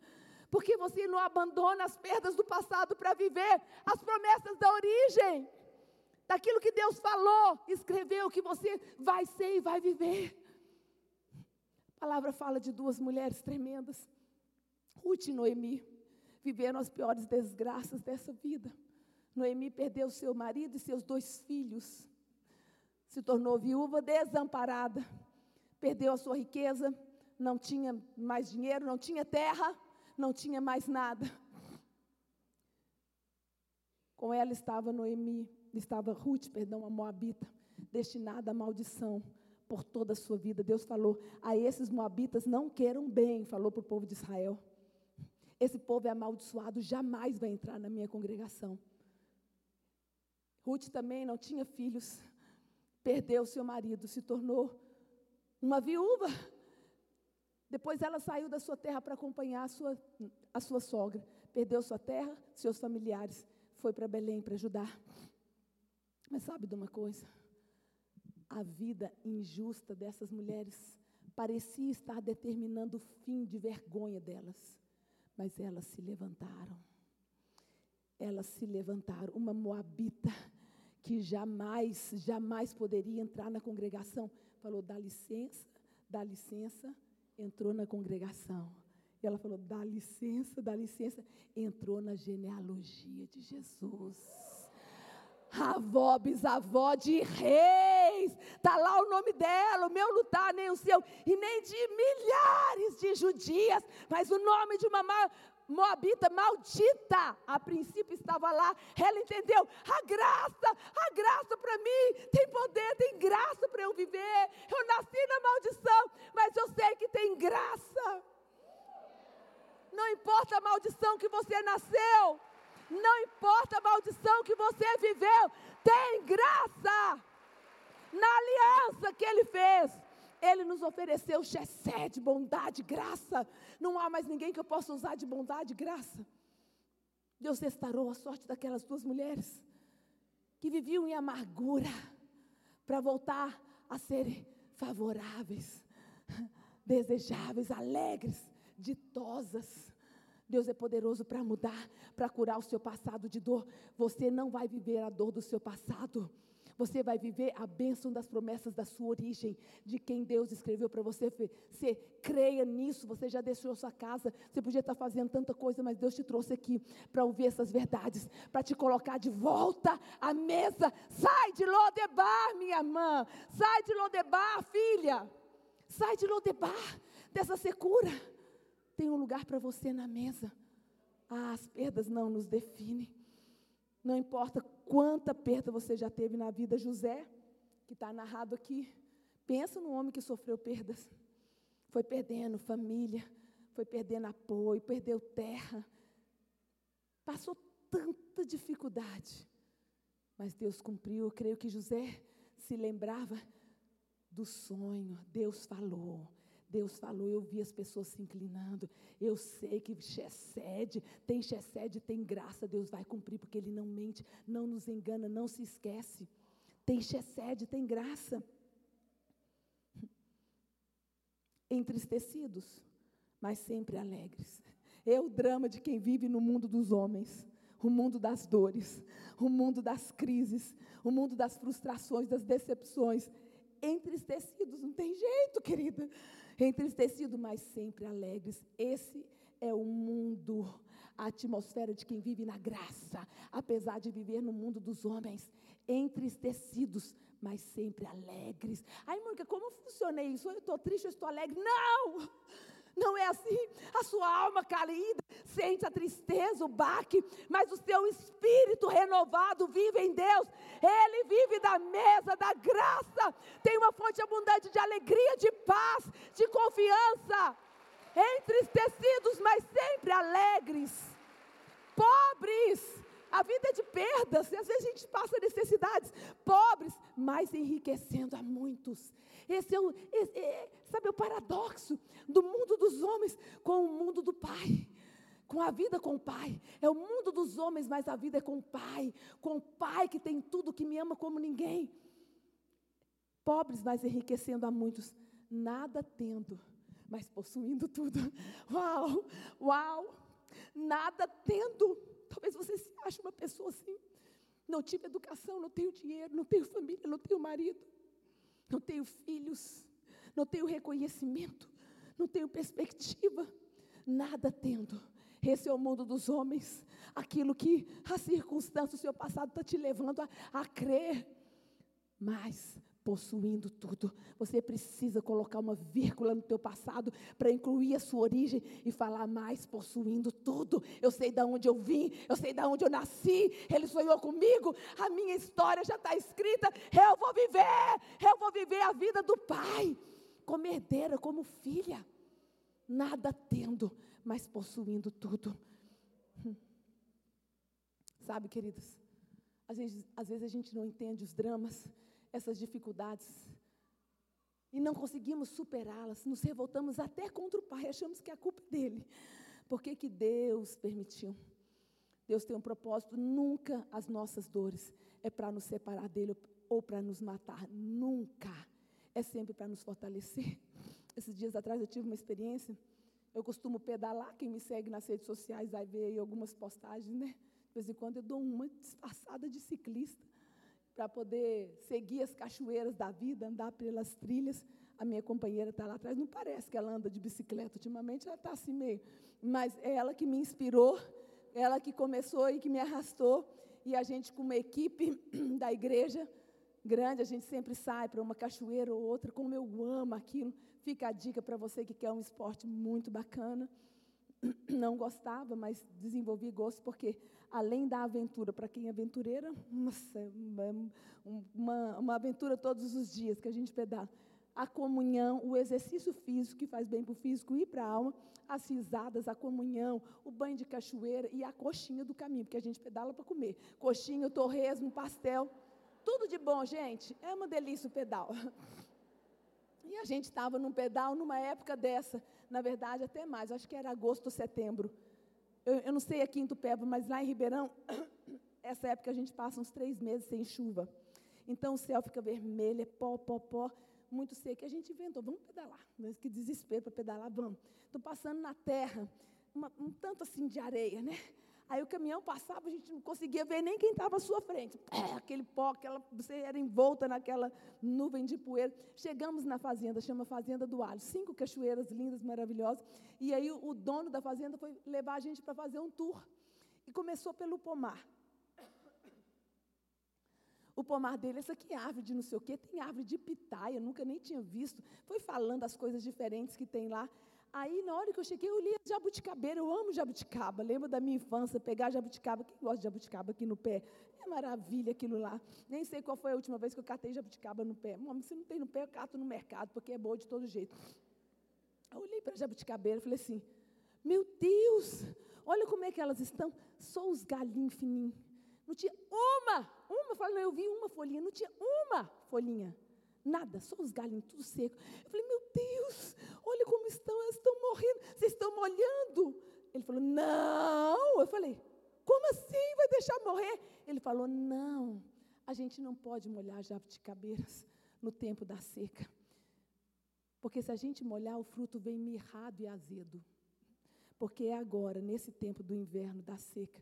Porque você não abandona as perdas do passado para viver as promessas da origem. Daquilo que Deus falou, escreveu que você vai ser e vai viver. A palavra fala de duas mulheres tremendas, Ruth e Noemi, viveram as piores desgraças dessa vida. Noemi perdeu seu marido e seus dois filhos, se tornou viúva desamparada, perdeu a sua riqueza, não tinha mais dinheiro, não tinha terra, não tinha mais nada. Com ela estava Noemi, estava Ruth, perdão, a Moabita, destinada à maldição por toda a sua vida. Deus falou a esses Moabitas: não queiram bem, falou para o povo de Israel. Esse povo é amaldiçoado, jamais vai entrar na minha congregação. Ruth também não tinha filhos, perdeu seu marido, se tornou uma viúva. Depois ela saiu da sua terra para acompanhar a sua, a sua sogra. Perdeu sua terra, seus familiares. Foi para Belém para ajudar. Mas sabe de uma coisa? A vida injusta dessas mulheres parecia estar determinando o fim de vergonha delas. Mas elas se levantaram. Elas se levantaram. Uma moabita que jamais, jamais poderia entrar na congregação, falou: dá licença, dá licença entrou na congregação. E ela falou: dá licença, dá licença. Entrou na genealogia de Jesus. Avó, bisavó de reis. Está lá o nome dela, o meu não está, nem o seu, e nem de milhares de judias, mas o nome de uma Moabita maldita, a princípio estava lá, ela entendeu, a graça, a graça para mim, tem poder, tem graça para eu viver, eu nasci na maldição, mas eu sei que tem graça, não importa a maldição que você nasceu, não importa a maldição que você viveu, tem graça, na aliança que ele fez, ele nos ofereceu chessé de bondade, graça. Não há mais ninguém que eu possa usar de bondade, graça. Deus restaurou a sorte daquelas duas mulheres que viviam em amargura para voltar a serem favoráveis, desejáveis, alegres, ditosas. Deus é poderoso para mudar, para curar o seu passado de dor. Você não vai viver a dor do seu passado. Você vai viver a bênção das promessas da sua origem, de quem Deus escreveu para você. Você creia nisso, você já deixou sua casa, você podia estar fazendo tanta coisa, mas Deus te trouxe aqui para ouvir essas verdades, para te colocar de volta à mesa. Sai de Lodebar, minha irmã. Sai de Lodebar, filha. Sai de Lodebar, dessa secura. Tem um lugar para você na mesa. Ah, as perdas não nos definem. Não importa quanta perda você já teve na vida, José, que está narrado aqui, Pensa num homem que sofreu perdas. Foi perdendo família, foi perdendo apoio, perdeu terra. Passou tanta dificuldade. Mas Deus cumpriu. Eu creio que José se lembrava do sonho. Deus falou. Deus falou, eu vi as pessoas se inclinando. Eu sei que Chesed, tem Chesed, tem graça, Deus vai cumprir, porque Ele não mente, não nos engana, não se esquece. Tem Chesed, tem graça. Entristecidos, mas sempre alegres. É o drama de quem vive no mundo dos homens, o mundo das dores, o mundo das crises, o mundo das frustrações, das decepções. Entristecidos, não tem jeito, querida entristecidos, mas sempre alegres. Esse é o mundo, a atmosfera de quem vive na graça, apesar de viver no mundo dos homens, entristecidos, mas sempre alegres. Ai, Mônica, como funciona isso? Eu estou triste, eu estou alegre. Não! Não é assim. A sua alma caída sente a tristeza, o baque, mas o seu espírito renovado vive em Deus. Ele vive da mesa da graça. Tem uma fonte abundante de alegria, de paz, de confiança. Entristecidos, mas sempre alegres. Pobres. A vida é de perdas, e às vezes a gente passa necessidades. Pobres, mas enriquecendo a muitos. Esse é o, esse é, sabe, o paradoxo do mundo dos homens com o mundo do Pai. Com a vida com o Pai. É o mundo dos homens, mas a vida é com o Pai. Com o Pai que tem tudo, que me ama como ninguém. Pobres, mas enriquecendo a muitos. Nada tendo, mas possuindo tudo. Uau, uau. Nada tendo. Talvez você se ache uma pessoa assim. Não tive educação, não tenho dinheiro, não tenho família, não tenho marido não tenho filhos, não tenho reconhecimento, não tenho perspectiva, nada tendo. Esse é o mundo dos homens, aquilo que a circunstância, o seu passado está te levando a, a crer. Mas, possuindo tudo, você precisa colocar uma vírgula no teu passado para incluir a sua origem e falar mais possuindo tudo. Eu sei de onde eu vim, eu sei de onde eu nasci, ele sonhou comigo, a minha história já está escrita, eu vou viver, eu vou viver a vida do Pai, como herdeira, como filha, nada tendo, mas possuindo tudo. Sabe, queridos, às vezes, às vezes a gente não entende os dramas essas dificuldades e não conseguimos superá-las, nos revoltamos até contra o Pai, achamos que a culpa é dele. Por que, que Deus permitiu? Deus tem um propósito, nunca as nossas dores é para nos separar dele ou para nos matar, nunca. É sempre para nos fortalecer. Esses dias atrás eu tive uma experiência, eu costumo pedalar, quem me segue nas redes sociais vai ver aí algumas postagens, né? De vez em quando eu dou uma disfarçada de ciclista para poder seguir as cachoeiras da vida, andar pelas trilhas. A minha companheira está lá atrás, não parece que ela anda de bicicleta, ultimamente ela está assim meio. Mas é ela que me inspirou, ela que começou e que me arrastou. E a gente, com uma equipe da igreja grande, a gente sempre sai para uma cachoeira ou outra, como eu amo aquilo. Fica a dica para você que quer um esporte muito bacana. Não gostava, mas desenvolvi gosto, porque além da aventura, para quem é aventureira, nossa, uma, uma aventura todos os dias que a gente pedala. A comunhão, o exercício físico que faz bem para o físico e para a alma, as risadas, a comunhão, o banho de cachoeira e a coxinha do caminho, porque a gente pedala para comer. Coxinha, torresmo, pastel, tudo de bom, gente. É uma delícia o pedal. E a gente estava num pedal numa época dessa, na verdade até mais, acho que era agosto, setembro. Eu, eu não sei aqui em Tupéva, mas lá em Ribeirão, essa época a gente passa uns três meses sem chuva. Então o céu fica vermelho, é pó, pó, pó, muito seco. E a gente inventou, vamos pedalar. Mas que desespero para pedalar, vamos. Estou passando na terra, uma, um tanto assim de areia, né? Aí o caminhão passava, a gente não conseguia ver nem quem estava à sua frente. É, aquele pó, aquela, você era envolta naquela nuvem de poeira. Chegamos na fazenda, chama Fazenda do Alho. Cinco cachoeiras lindas, maravilhosas. E aí o, o dono da fazenda foi levar a gente para fazer um tour. E começou pelo pomar. O pomar dele, essa aqui é árvore de não sei o quê, tem árvore de pitaia, nunca nem tinha visto. Foi falando as coisas diferentes que tem lá. Aí, na hora que eu cheguei, eu li jabuticabeira. Eu amo jabuticaba. Lembro da minha infância, pegar jabuticaba. Quem gosta de jabuticaba aqui no pé? É maravilha aquilo lá. Nem sei qual foi a última vez que eu catei jabuticaba no pé. Mãe, se não tem no pé, eu cato no mercado, porque é boa de todo jeito. Eu olhei para a jabuticabeira e falei assim: Meu Deus, olha como é que elas estão. Só os galinhos fininhos. Não tinha uma, uma, eu vi uma folhinha, não tinha uma folhinha. Nada, só os galinhos, tudo seco. Eu falei, meu Deus, olha como estão, elas estão morrendo, vocês estão molhando. Ele falou, não. Eu falei, como assim? Vai deixar morrer? Ele falou, não, a gente não pode molhar jabuticabeiras no tempo da seca. Porque se a gente molhar, o fruto vem mirrado e azedo. Porque é agora, nesse tempo do inverno, da seca,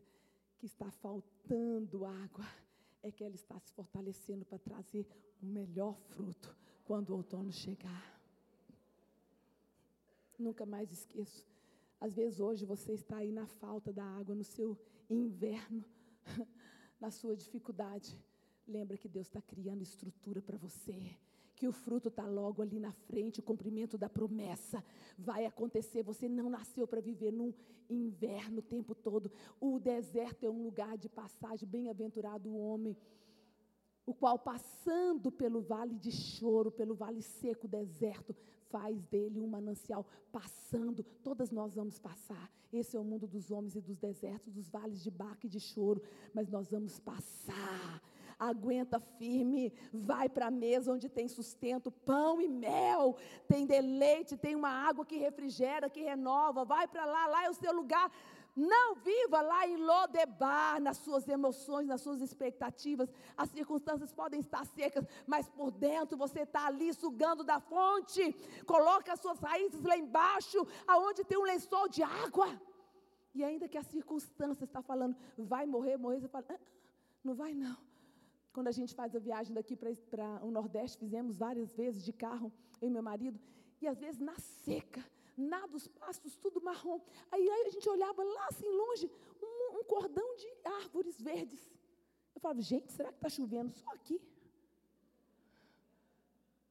que está faltando água, é que ela está se fortalecendo para trazer o melhor fruto quando o outono chegar. Nunca mais esqueço. Às vezes hoje você está aí na falta da água, no seu inverno, na sua dificuldade. Lembra que Deus está criando estrutura para você que o fruto está logo ali na frente, o cumprimento da promessa vai acontecer. Você não nasceu para viver num inverno o tempo todo. O deserto é um lugar de passagem, bem-aventurado o homem, o qual passando pelo vale de choro, pelo vale seco, deserto, faz dele um manancial passando. Todas nós vamos passar. Esse é o mundo dos homens e dos desertos, dos vales de baque e de choro, mas nós vamos passar aguenta firme, vai para a mesa onde tem sustento, pão e mel, tem deleite, tem uma água que refrigera, que renova, vai para lá, lá é o seu lugar. Não viva lá em Lodebar, nas suas emoções, nas suas expectativas. As circunstâncias podem estar secas, mas por dentro você está ali sugando da fonte. Coloca as suas raízes lá embaixo, aonde tem um lençol de água. E ainda que a circunstância está falando, vai morrer, morrer, você fala, ah, não vai não. Quando a gente faz a viagem daqui para o Nordeste, fizemos várias vezes de carro, eu e meu marido, e às vezes na seca, nada, os pastos, tudo marrom. Aí, aí a gente olhava lá assim longe, um, um cordão de árvores verdes. Eu falava, gente, será que está chovendo só aqui?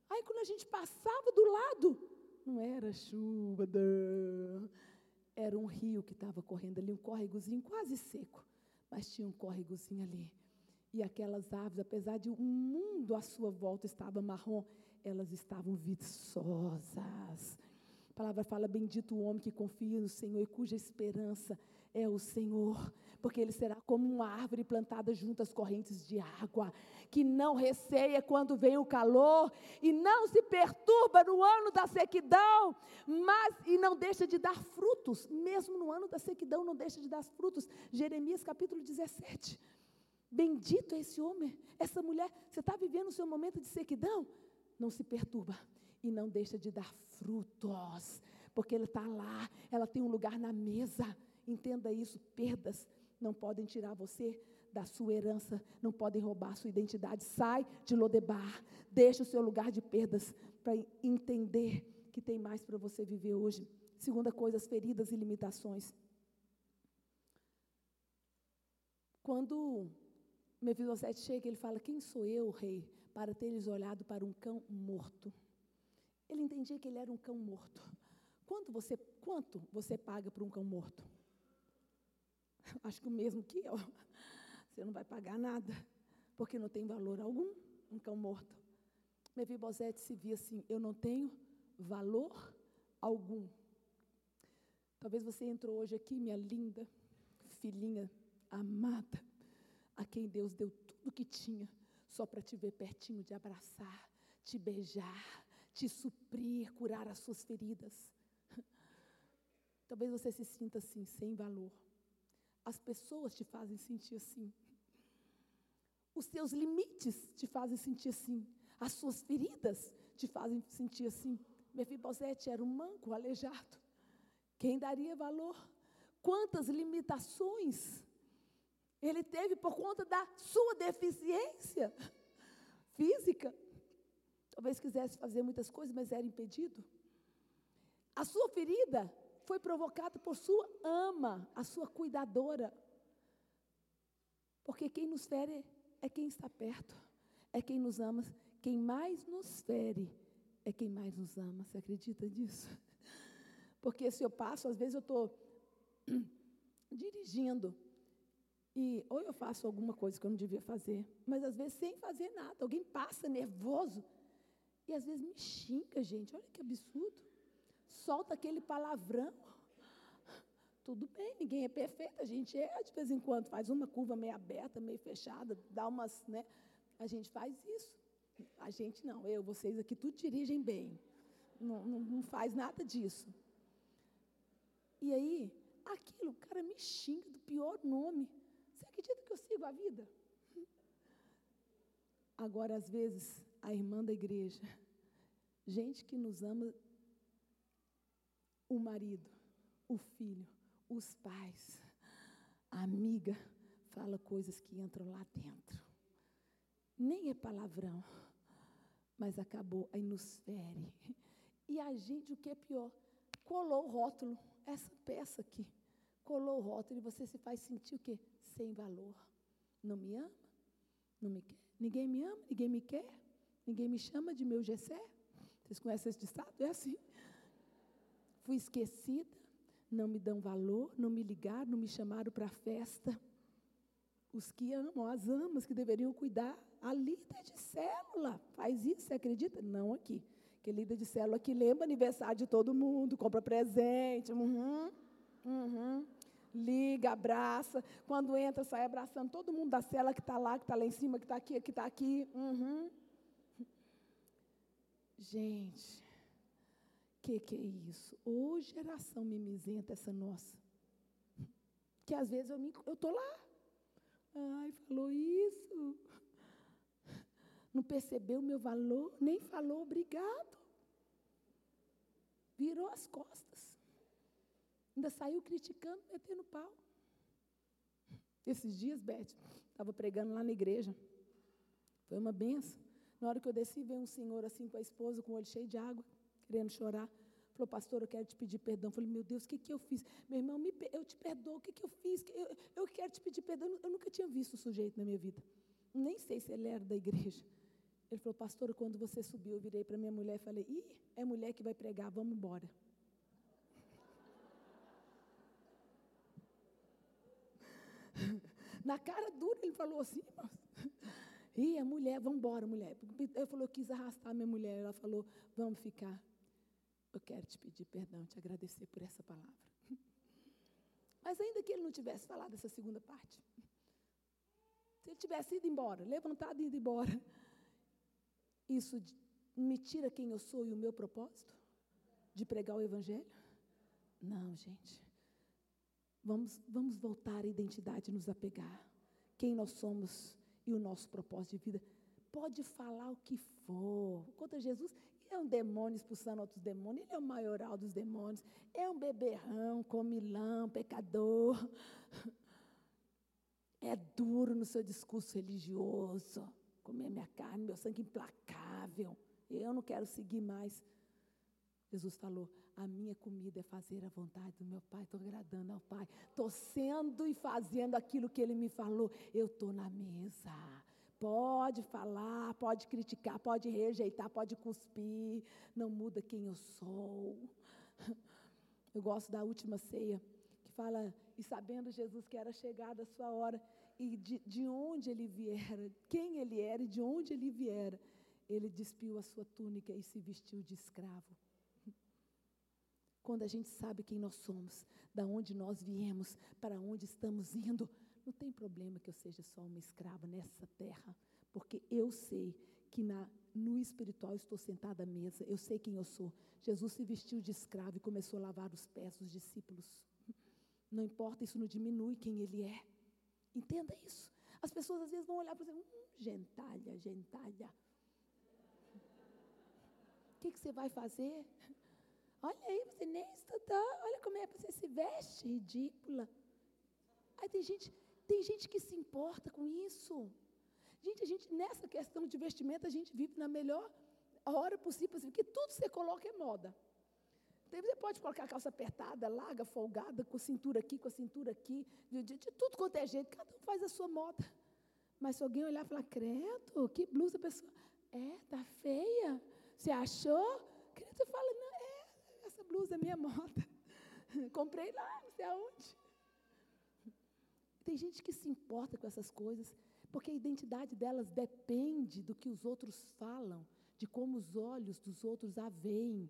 Aí quando a gente passava do lado, não era chuva, era um rio que estava correndo ali, um córregozinho quase seco, mas tinha um córregozinho ali. E aquelas árvores, apesar de o mundo à sua volta estava marrom, elas estavam viçosas. A palavra fala: Bendito o homem que confia no Senhor e cuja esperança é o Senhor, porque ele será como uma árvore plantada junto às correntes de água, que não receia quando vem o calor e não se perturba no ano da sequidão, mas e não deixa de dar frutos, mesmo no ano da sequidão não deixa de dar frutos. Jeremias capítulo 17. Bendito é esse homem, essa mulher. Você está vivendo o seu momento de sequidão? Não se perturba e não deixa de dar frutos, porque ela está lá, ela tem um lugar na mesa. Entenda isso: perdas não podem tirar você da sua herança, não podem roubar a sua identidade. Sai de Lodebar, deixa o seu lugar de perdas para entender que tem mais para você viver hoje. Segunda coisa, as feridas e limitações. Quando Mefibosete chega e ele fala: Quem sou eu, rei, para teres olhado para um cão morto? Ele entendia que ele era um cão morto. Quanto você, quanto você paga por um cão morto? Acho que o mesmo que eu. Você não vai pagar nada, porque não tem valor algum um cão morto. Mefibosete se via assim: Eu não tenho valor algum. Talvez você entrou hoje aqui, minha linda filhinha amada a quem Deus deu tudo que tinha, só para te ver pertinho, de abraçar, te beijar, te suprir, curar as suas feridas. Talvez você se sinta assim, sem valor. As pessoas te fazem sentir assim. Os seus limites te fazem sentir assim. As suas feridas te fazem sentir assim. Mefibosete era um manco, aleijado. Quem daria valor? Quantas limitações ele teve por conta da sua deficiência física. Talvez quisesse fazer muitas coisas, mas era impedido. A sua ferida foi provocada por sua ama, a sua cuidadora. Porque quem nos fere é quem está perto, é quem nos ama. Quem mais nos fere é quem mais nos ama. Você acredita nisso? Porque se eu passo, às vezes eu estou dirigindo e ou eu faço alguma coisa que eu não devia fazer, mas às vezes sem fazer nada. Alguém passa nervoso e às vezes me xinga, gente. Olha que absurdo. Solta aquele palavrão. Tudo bem, ninguém é perfeito. A gente é, de vez em quando, faz uma curva meio aberta, meio fechada, dá umas, né? A gente faz isso. A gente não, eu, vocês aqui, tudo dirigem bem. Não, não, não faz nada disso. E aí, aquilo, o cara me xinga do pior nome. Acredita que eu sigo a vida? Agora, às vezes, a irmã da igreja, gente que nos ama, o marido, o filho, os pais, a amiga, fala coisas que entram lá dentro. Nem é palavrão, mas acabou, aí nos fere. E a gente, o que é pior, colou o rótulo, essa peça aqui, colou o rótulo e você se faz sentir o quê? Sem valor. Não me ama? Não me quer? Ninguém me ama? Ninguém me quer? Ninguém me chama de meu Gessé? Vocês conhecem esse ditado? É assim. Fui esquecida, não me dão valor, não me ligaram, não me chamaram para a festa. Os que amam, as amas que deveriam cuidar, a líder de célula faz isso, você acredita? Não aqui. Que líder de célula que lembra aniversário de todo mundo, compra presente, uhum, uhum, liga, abraça. Quando entra, sai abraçando todo mundo da célula que está lá, que está lá em cima, que está aqui, que está aqui. Uhum. Gente, que que é isso? Ô geração mimizenta essa nossa. Que às vezes eu, eu tô lá. Ai, falou isso. Não percebeu o meu valor, nem falou obrigado. Virou as costas. Ainda saiu criticando, metendo pau. Esses dias, Beth, estava pregando lá na igreja. Foi uma benção. Na hora que eu desci, veio um senhor assim com a esposa, com o olho cheio de água, querendo chorar. Falou, pastor, eu quero te pedir perdão. Eu falei, meu Deus, o que, que eu fiz? Meu irmão, me, eu te perdoo, o que, que eu fiz? Eu, eu quero te pedir perdão. Eu nunca tinha visto o sujeito na minha vida. Nem sei se ele era da igreja. Ele falou, pastor, quando você subiu, eu virei para minha mulher e falei, ih, é mulher que vai pregar, vamos embora. Na cara dura, ele falou assim, irmãos. E a mulher, vamos embora, mulher. Eu falou, eu quis arrastar minha mulher. Ela falou, vamos ficar. Eu quero te pedir perdão, te agradecer por essa palavra. Mas ainda que ele não tivesse falado essa segunda parte, se ele tivesse ido embora, levantado e ido embora, isso me tira quem eu sou e o meu propósito de pregar o Evangelho? Não, gente. Vamos, vamos voltar à identidade, nos apegar. Quem nós somos e o nosso propósito de vida. Pode falar o que for. Contra Jesus, é um demônio expulsando outros demônios, ele é o maioral dos demônios, é um beberrão, comilão, pecador. É duro no seu discurso religioso, comer minha carne, meu sangue implacável. Eu não quero seguir mais. Jesus falou: a minha comida é fazer a vontade do meu Pai, estou agradando ao Pai, estou sendo e fazendo aquilo que Ele me falou, eu estou na mesa. Pode falar, pode criticar, pode rejeitar, pode cuspir, não muda quem eu sou. Eu gosto da última ceia, que fala, e sabendo Jesus que era chegada a sua hora, e de, de onde ele viera, quem ele era e de onde ele viera, ele despiu a sua túnica e se vestiu de escravo. Quando a gente sabe quem nós somos, da onde nós viemos, para onde estamos indo, não tem problema que eu seja só uma escrava nessa terra, porque eu sei que na, no espiritual estou sentada à mesa, eu sei quem eu sou. Jesus se vestiu de escravo e começou a lavar os pés dos discípulos. Não importa, isso não diminui quem ele é. Entenda isso. As pessoas às vezes vão olhar para você, hum, gentalha, gentalha. O que, que você vai fazer? Olha aí, você nem estudou. Olha como é que você se veste, ridícula. Aí tem gente, tem gente que se importa com isso. Gente, a gente, nessa questão de vestimento, a gente vive na melhor hora possível, porque tudo que você coloca é moda. Então, você pode colocar a calça apertada, larga, folgada, com a cintura aqui, com a cintura aqui, de, de, de tudo quanto é jeito, cada um faz a sua moda. Mas se alguém olhar e falar, credo, que blusa a pessoa, é, tá feia, você achou? Credo, você fala, não, blusa minha moda. Comprei lá, não sei aonde. Tem gente que se importa com essas coisas, porque a identidade delas depende do que os outros falam, de como os olhos dos outros a veem.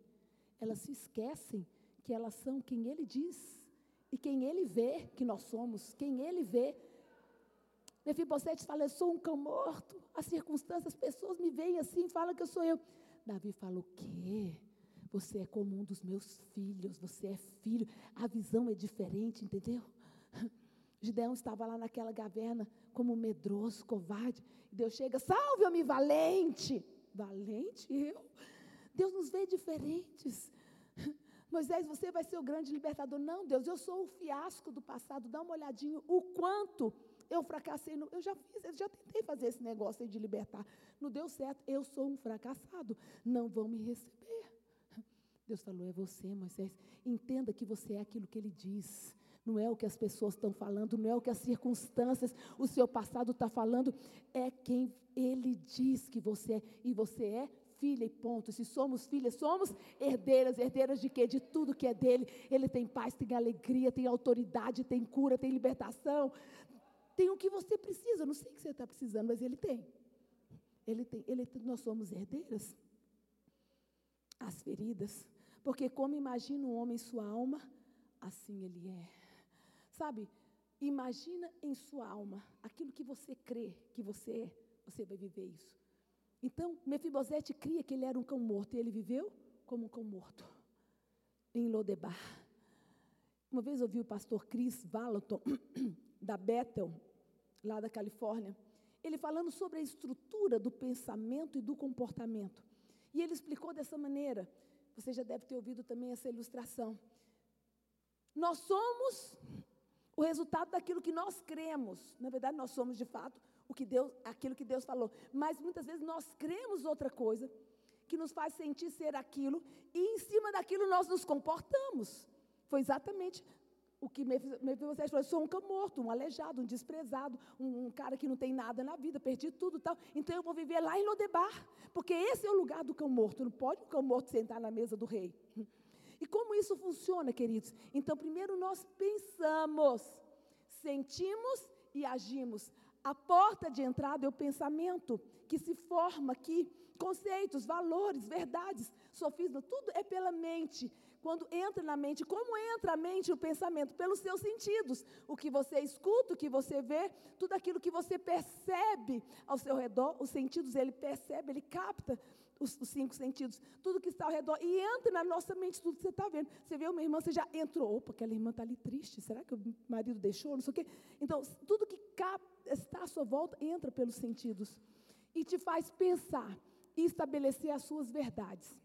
Elas se esquecem que elas são quem ele diz e quem ele vê que nós somos, quem ele vê. Mefibosete fala, eu sou um cão morto. As circunstâncias, as pessoas me veem assim falam que eu sou eu. Davi fala, o quê? Você é como um dos meus filhos, você é filho. A visão é diferente, entendeu? Gideão estava lá naquela caverna como medroso, covarde. E Deus chega, salve-me, valente. Valente eu? Deus nos vê diferentes. Moisés, você vai ser o grande libertador. Não, Deus, eu sou o fiasco do passado. Dá uma olhadinha o quanto eu fracassei. No, eu já fiz, eu já tentei fazer esse negócio aí de libertar. Não deu certo. Eu sou um fracassado. Não vão me receber. Deus falou: é você, Moisés. Entenda que você é aquilo que ele diz. Não é o que as pessoas estão falando, não é o que as circunstâncias, o seu passado está falando, é quem ele diz que você é. E você é filha e ponto. Se somos filhas, somos herdeiras. Herdeiras de quê? De tudo que é dele. Ele tem paz, tem alegria, tem autoridade, tem cura, tem libertação. Tem o que você precisa. Não sei o que você está precisando, mas ele tem. Ele tem. Ele, nós somos herdeiras. As feridas. Porque como imagina um homem sua alma, assim ele é. Sabe? Imagina em sua alma aquilo que você crê que você é, você vai viver isso. Então, Mefibosete cria que ele era um cão morto e ele viveu como um cão morto em Lodebar. Uma vez ouvi o pastor Chris Valaton, da Bethel, lá da Califórnia, ele falando sobre a estrutura do pensamento e do comportamento. E ele explicou dessa maneira, você já deve ter ouvido também essa ilustração. Nós somos o resultado daquilo que nós cremos. Na verdade, nós somos de fato o que Deus, aquilo que Deus falou. Mas muitas vezes nós cremos outra coisa que nos faz sentir ser aquilo e em cima daquilo nós nos comportamos. Foi exatamente o que Mefibosete falou, eu sou um cão morto, um aleijado, um desprezado, um, um, cara que não tem nada na vida, perdi tudo tal. Então eu vou viver lá em Lodebar, porque esse é o lugar do cão morto. Não pode o cão morto sentar na mesa do rei. E como isso funciona, queridos? Então, primeiro nós pensamos, sentimos e agimos. A porta de entrada é o pensamento que se forma aqui, conceitos, valores, verdades, sofisma, tudo é pela mente. Quando entra na mente, como entra a mente o pensamento? Pelos seus sentidos. O que você escuta, o que você vê, tudo aquilo que você percebe ao seu redor, os sentidos ele percebe, ele capta os, os, cinco sentidos, tudo que está ao redor, e entra na nossa mente tudo que você está vendo. Você vê uma irmã, você já entrou, opa, aquela irmã está ali triste, será que o marido deixou, não sei o quê. Então, tudo que está à sua volta entra pelos sentidos e te faz pensar e estabelecer as suas verdades,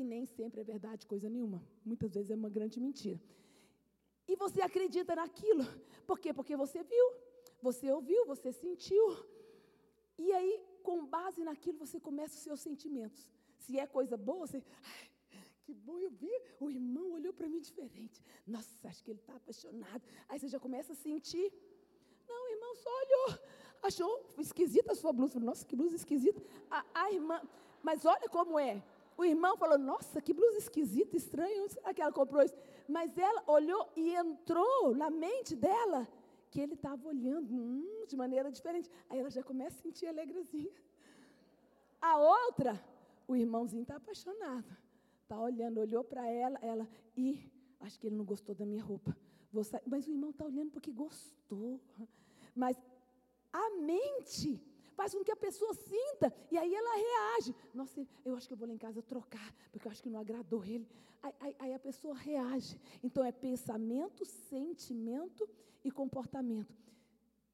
que nem sempre é verdade coisa nenhuma, muitas vezes é uma grande mentira. E você acredita naquilo, por quê? Porque você viu, você ouviu, você sentiu, e aí com base naquilo você começa os seus sentimentos. Se é coisa boa, você. que bom eu vi. O irmão olhou para mim diferente. Nossa, acho que ele está apaixonado. Aí você já começa a sentir. Não, o irmão só olhou. Achou esquisita a sua blusa. Nossa, que blusa esquisita. A, a irmã. Mas olha como é. O irmão falou: Nossa, que blusa esquisita, estranha. Onde será que ela comprou isso? Mas ela olhou e entrou na mente dela que ele estava olhando hum, de maneira diferente. Aí ela já começa a sentir alegrezinha. A outra, o irmãozinho está apaixonado. Está olhando, olhou para ela, ela, e acho que ele não gostou da minha roupa. Mas o irmão está olhando porque gostou. Mas a mente faz com que a pessoa sinta, e aí ela reage. Nossa, eu acho que eu vou lá em casa trocar, porque eu acho que não agradou ele. Aí, aí, aí a pessoa reage. Então é pensamento, sentimento e comportamento.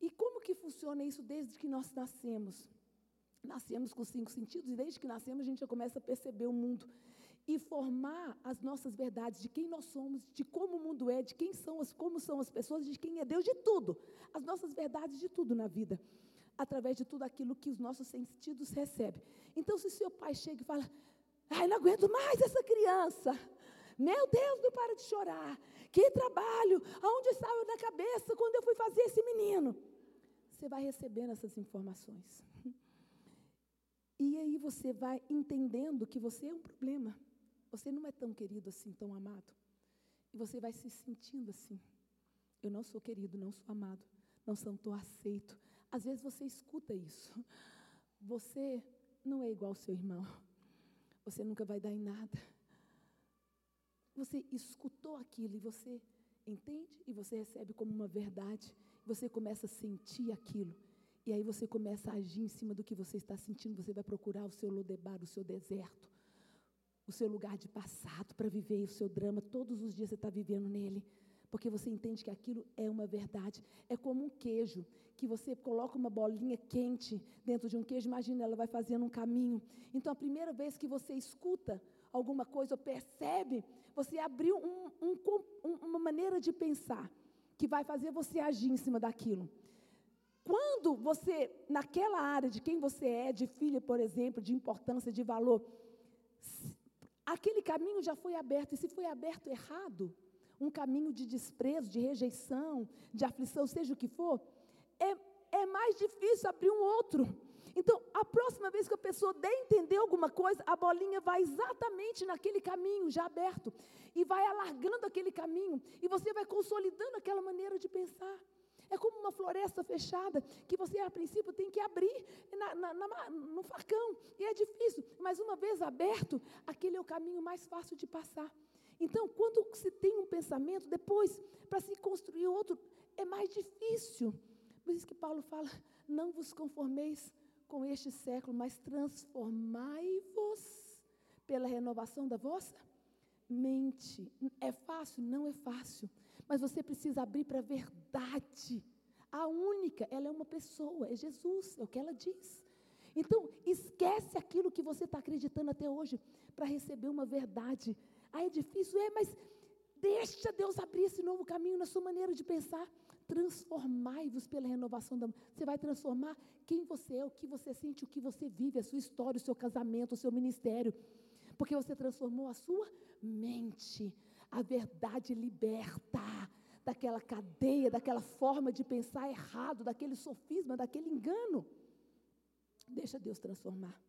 E como que funciona isso desde que nós nascemos? Nascemos com cinco sentidos e desde que nascemos a gente já começa a perceber o mundo e formar as nossas verdades de quem nós somos, de como o mundo é, de quem são as, como são as pessoas, de quem é Deus, de tudo. As nossas verdades de tudo na vida, através de tudo aquilo que os nossos sentidos recebem. Então, se seu pai chega e fala: "Ai, não aguento mais essa criança. Meu Deus, não para de chorar. Que trabalho! Aonde estava na cabeça quando eu fui fazer esse menino? Você vai recebendo essas informações. E aí você vai entendendo que você é um problema. Você não é tão querido assim, tão amado. E você vai se sentindo assim. Eu não sou querido, não sou amado, não sou aceito. Às vezes você escuta isso. Você não é igual ao seu irmão. Você nunca vai dar em nada. Você escutou aquilo e você entende e você recebe como uma verdade. Você começa a sentir aquilo. E aí você começa a agir em cima do que você está sentindo. Você vai procurar o seu Lodebar, o seu deserto, o seu lugar de passado para viver o seu drama. Todos os dias você está vivendo nele. Porque você entende que aquilo é uma verdade. É como um queijo, que você coloca uma bolinha quente dentro de um queijo, imagina, ela vai fazendo um caminho. Então, a primeira vez que você escuta alguma coisa ou percebe, você abriu um, um, uma maneira de pensar que vai fazer você agir em cima daquilo. Quando você, naquela área de quem você é, de filha, por exemplo, de importância, de valor, aquele caminho já foi aberto, e se foi aberto errado, um caminho de desprezo, de rejeição, de aflição, seja o que for, é, é mais difícil abrir um outro. Então, a próxima vez que a pessoa der entender alguma coisa, a bolinha vai exatamente naquele caminho já aberto e vai alargando aquele caminho e você vai consolidando aquela maneira de pensar. É como uma floresta fechada, que você a princípio tem que abrir na, na, na, no facão, e é difícil, mas uma vez aberto, aquele é o caminho mais fácil de passar. Então, quando se tem um pensamento, depois, para se construir outro, é mais difícil. Por isso que Paulo fala: não vos conformeis com este século, mas transformai-vos pela renovação da vossa mente. É fácil? Não é fácil mas você precisa abrir para a verdade. A única, ela é uma pessoa, é Jesus, é o que ela diz. Então, esquece aquilo que você está acreditando até hoje para receber uma verdade. Ah, é difícil? É, mas deixa Deus abrir esse novo caminho na sua maneira de pensar. Transformai-vos pela renovação da. Você vai transformar quem você é, o que você sente, o que você vive, a sua história, o seu casamento, o seu ministério. Porque você transformou a sua mente. A verdade liberta daquela cadeia, daquela forma de pensar errado, daquele sofisma, daquele engano. Deixa Deus transformar.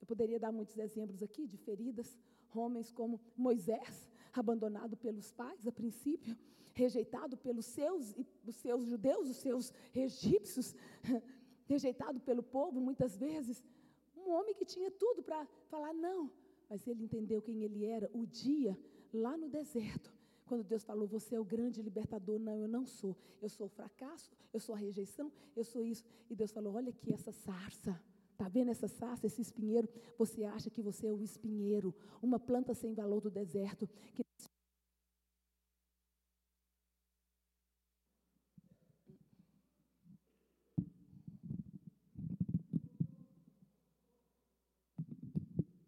Eu poderia dar muitos exemplos aqui de feridas, homens como Moisés, abandonado pelos pais a princípio, rejeitado pelos seus, os seus judeus, os seus egípcios, rejeitado pelo povo muitas vezes. Um homem que tinha tudo para falar não, mas ele entendeu quem ele era o dia lá no deserto, quando Deus falou, você é o grande libertador, não, eu não sou. Eu sou o fracasso, eu sou a rejeição, eu sou isso. E Deus falou: olha aqui essa sarça. Está vendo essa sarça, esse espinheiro? Você acha que você é o espinheiro, uma planta sem valor do deserto. Que...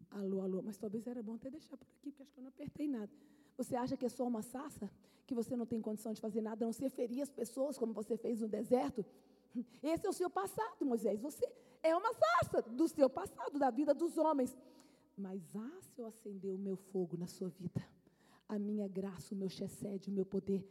Alô, alô, mas talvez era bom até deixar por aqui, porque acho que eu não apertei nada. Você acha que é só uma sassa? Que você não tem condição de fazer nada, a não ser ferir as pessoas, como você fez no deserto? Esse é o seu passado, Moisés. Você é uma sassa do seu passado, da vida dos homens. Mas, ah, se eu acender o meu fogo na sua vida, a minha graça, o meu chesed, o meu poder,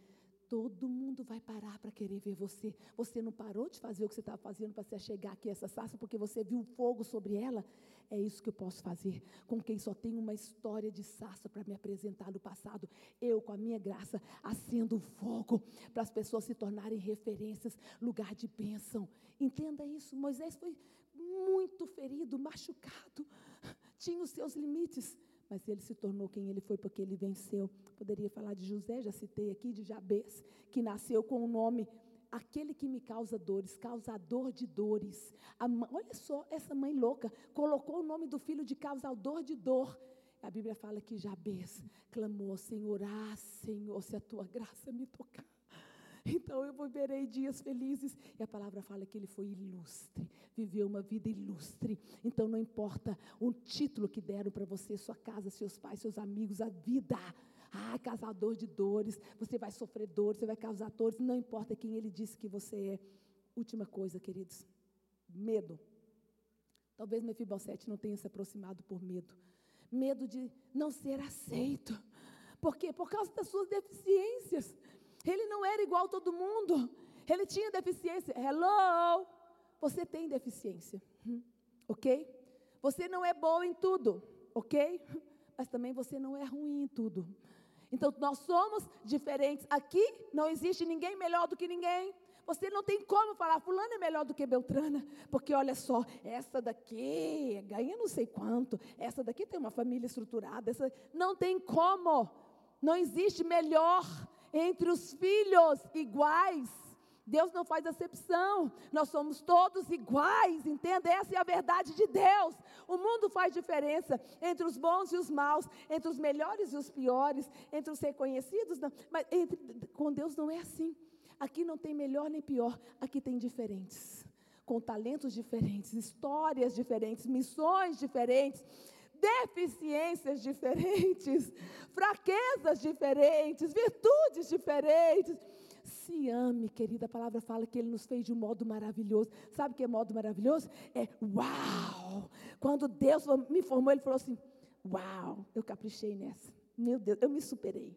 todo mundo vai parar para querer ver você. Você não parou de fazer o que você estava fazendo para se chegar aqui a essa sarça, porque você viu fogo sobre ela. É isso que eu posso fazer com quem só tem uma história de sarça para me apresentar no passado. Eu, com a minha graça, acendo fogo para as pessoas se tornarem referências, lugar de bênção. Entenda isso. Moisés foi muito ferido, machucado, tinha os seus limites mas ele se tornou quem ele foi porque ele venceu. Poderia falar de José, já citei aqui, de Jabez, que nasceu com o nome aquele que me causa dores, causador de dores. Olha só, essa mãe louca colocou o nome do filho de causador de dor. A Bíblia fala que Jabez clamou, Senhor, ah, Senhor, se a tua graça me tocar. Então eu viverei dias felizes. E a palavra fala que ele foi ilustre, viveu uma vida ilustre. Então não importa o título que deram para você, sua casa, seus pais, seus amigos, a vida. Ah, causador de dores, você vai sofrer dores, você vai causar dores, não importa quem ele disse que você é. Última coisa, queridos, medo. Talvez Mefibosete não tenha se aproximado por medo. Medo de não ser aceito. Por quê? Por causa das suas deficiências. Ele não era igual a todo mundo. Ele tinha deficiência. Hello! Você tem deficiência. Hum, ok? Você não é bom em tudo. Ok? Mas também você não é ruim em tudo. Então, nós somos diferentes. Aqui não existe ninguém melhor do que ninguém. Você não tem como falar, fulano é melhor do que Beltrana, porque olha só, essa daqui ganha não sei quanto, essa daqui tem uma família estruturada, essa não tem como. Não existe melhor entre os filhos iguais. Deus não faz acepção, nós somos todos iguais, entenda? Essa é a verdade de Deus. O mundo faz diferença entre os bons e os maus, entre os melhores e os piores, entre os reconhecidos, não, mas entre, com Deus não é assim. Aqui não tem melhor nem pior, aqui tem diferentes, com talentos diferentes, histórias diferentes, missões diferentes, deficiências diferentes, fraquezas diferentes, virtudes diferentes. Se ame, querida, a palavra fala que Ele nos fez de um modo maravilhoso. Sabe o que é modo maravilhoso? É uau! Quando Deus me formou, Ele falou assim: Uau, eu caprichei nessa. Meu Deus, eu me superei.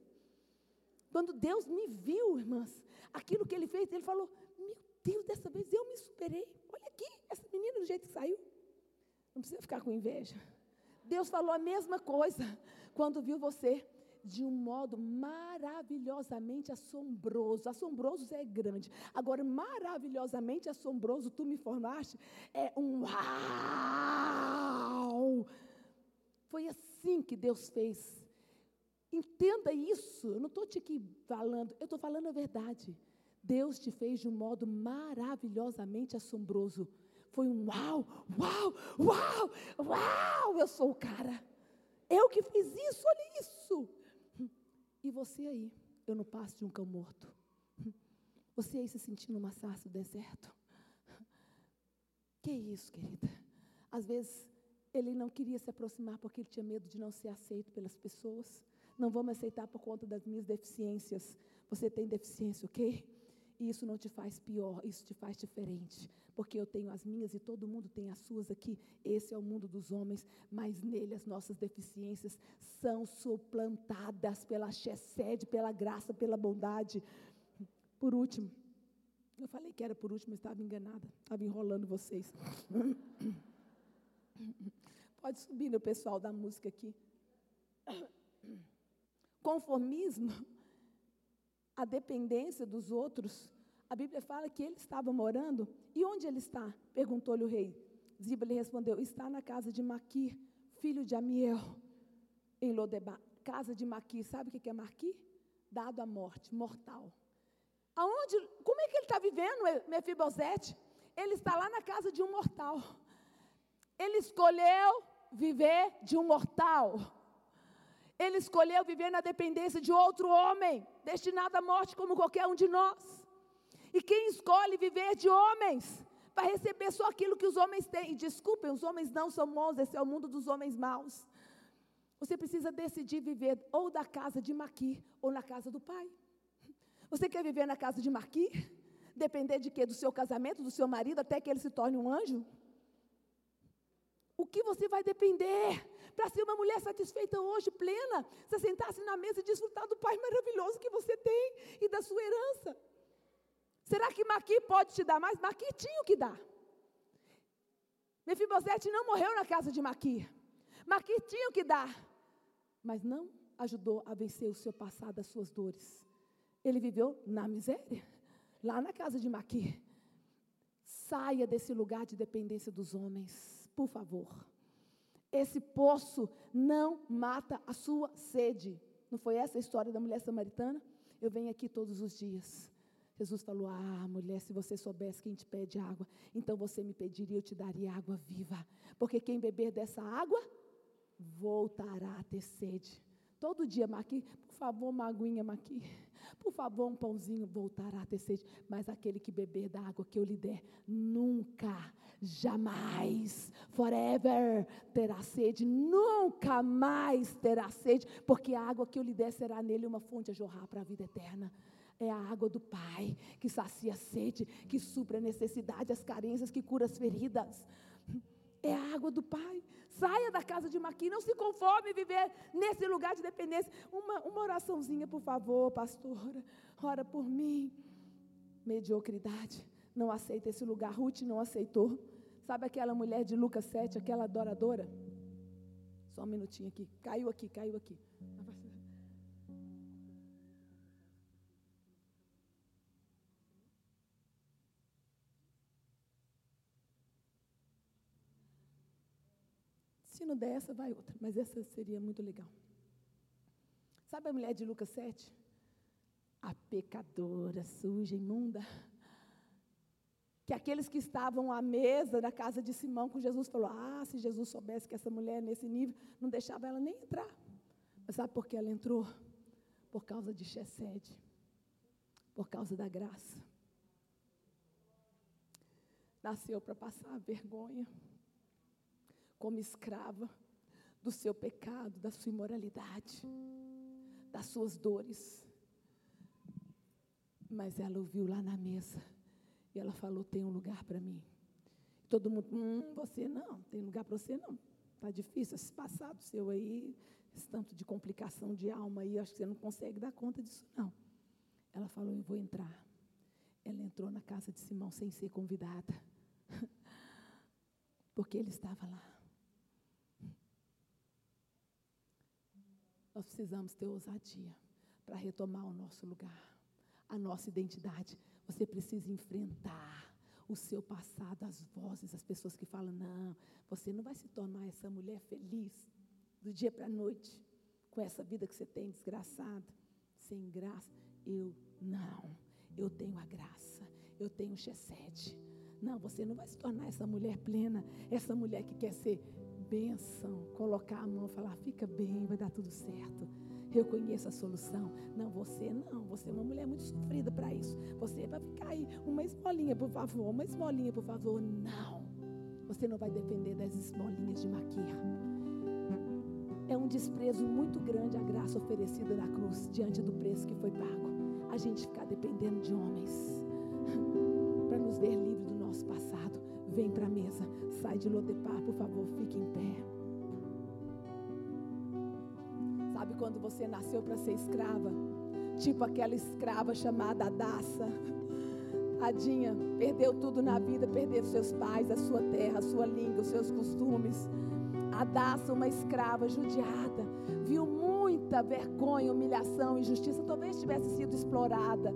Quando Deus me viu, irmãs, aquilo que ele fez, ele falou: Meu Deus, dessa vez eu me superei. Olha aqui, essa menina do jeito que saiu. Não precisa ficar com inveja. Deus falou a mesma coisa quando viu você de um modo maravilhosamente assombroso. Assombroso é grande. Agora, maravilhosamente assombroso, tu me formaste, é um uau! Foi assim que Deus fez Entenda isso. Eu não estou te aqui falando, eu estou falando a verdade. Deus te fez de um modo maravilhosamente assombroso. Foi um uau, uau, uau, uau, eu sou o cara. Eu que fiz isso, olha isso. E você aí, eu não passo de um cão morto. Você aí se sentindo uma sarça do deserto. Que isso, querida? Às vezes ele não queria se aproximar porque ele tinha medo de não ser aceito pelas pessoas. Não vou me aceitar por conta das minhas deficiências. Você tem deficiência, ok? E isso não te faz pior, isso te faz diferente. Porque eu tenho as minhas e todo mundo tem as suas aqui. Esse é o mundo dos homens, mas nele as nossas deficiências são suplantadas pela chesed, pela graça, pela bondade. Por último, eu falei que era por último, estava enganada, estava enrolando vocês. Pode subir no pessoal da música aqui conformismo, a dependência dos outros. A Bíblia fala que ele estava morando. E onde ele está? Perguntou-lhe o rei. Ziba lhe respondeu: Está na casa de Maquir, filho de Amiel, em Lodebar. Casa de Maquir, sabe o que é Maquir? Dado à morte, mortal. Aonde, como é que ele está vivendo, Mefibosete? Ele está lá na casa de um mortal. Ele escolheu viver de um mortal. Ele escolheu viver na dependência de outro homem, destinado à morte como qualquer um de nós. E quem escolhe viver de homens, vai receber só aquilo que os homens têm. E desculpem, os homens não são bons, esse é o mundo dos homens maus. Você precisa decidir viver ou da casa de Maqui ou na casa do pai. Você quer viver na casa de Maqui? Depender de quê? Do seu casamento, do seu marido, até que ele se torne um anjo? O que você vai depender para ser uma mulher satisfeita hoje, plena? Você sentar-se na mesa e desfrutar do Pai maravilhoso que você tem e da sua herança. Será que Maqui pode te dar mais? Maqui tinha o que dar. Mefibosete não morreu na casa de Maqui. Maqui tinha o que dar, mas não ajudou a vencer o seu passado, as suas dores. Ele viveu na miséria, lá na casa de Maqui. Saia desse lugar de dependência dos homens por favor. Esse poço não mata a sua sede. Não foi essa a história da mulher samaritana? Eu venho aqui todos os dias. Jesus falou: Ah, mulher, se você soubesse quem te pede água, então você me pediria, eu te daria água viva. Porque quem beber dessa água voltará a ter sede. Todo dia, Maqui, por favor, uma aguinha, Maqui. Por favor, um pãozinho voltará a ter sede. Mas aquele que beber da água que eu lhe der, nunca, jamais, forever terá sede. Nunca mais terá sede. Porque a água que eu lhe der será nele uma fonte a jorrar para a vida eterna. É a água do Pai que sacia a sede, que supra a necessidade, as carências, que cura as feridas. É a água do Pai. Saia da casa de Maqui, não se conforme viver nesse lugar de dependência. Uma, uma oraçãozinha, por favor, pastora. Ora por mim. Mediocridade. Não aceita esse lugar. Ruth não aceitou. Sabe aquela mulher de Lucas 7, aquela adoradora? Só um minutinho aqui. Caiu aqui, caiu aqui. Não der essa, vai outra. Mas essa seria muito legal. Sabe a mulher de Lucas 7? A pecadora, suja, imunda. Que aqueles que estavam à mesa da casa de Simão com Jesus falou: Ah, se Jesus soubesse que essa mulher é nesse nível, não deixava ela nem entrar. Mas sabe por que ela entrou? Por causa de Chesed, por causa da graça. Nasceu para passar vergonha, como escrava do seu pecado, da sua imoralidade, das suas dores. Mas ela ouviu lá na mesa e ela falou: Tem um lugar para mim. Todo mundo, hum, você não, tem lugar para você não. Está difícil esse passado seu aí, esse tanto de complicação de alma aí, acho que você não consegue dar conta disso, não. Ela falou: Eu vou entrar. Ela entrou na casa de Simão sem ser convidada, porque ele estava lá. Nós precisamos ter ousadia para retomar o nosso lugar, a nossa identidade. Você precisa enfrentar o seu passado, as vozes, as pessoas que falam: não, você não vai se tornar essa mulher feliz do dia para a noite, com essa vida que você tem desgraçada, sem graça. Eu não, eu tenho a graça, eu tenho o Chesed. Não, você não vai se tornar essa mulher plena, essa mulher que quer ser bênção, colocar a mão falar: fica bem, vai dar tudo certo. Eu conheço a solução. Não, você não. Você é uma mulher muito sofrida para isso. Você vai ficar aí, uma esmolinha, por favor, uma esmolinha, por favor. Não. Você não vai depender das esmolinhas de maquia. É um desprezo muito grande a graça oferecida na cruz, diante do preço que foi pago. A gente ficar dependendo de homens. para nos ver livre do nosso passado. Vem para a mesa. Sai de Lodepar, por favor, fique em pé. Sabe quando você nasceu para ser escrava? Tipo aquela escrava chamada Adassa. Tadinha, perdeu tudo na vida, perdeu seus pais, a sua terra, a sua língua, os seus costumes. Adassa, uma escrava judiada, viu muita vergonha, humilhação, injustiça, talvez tivesse sido explorada,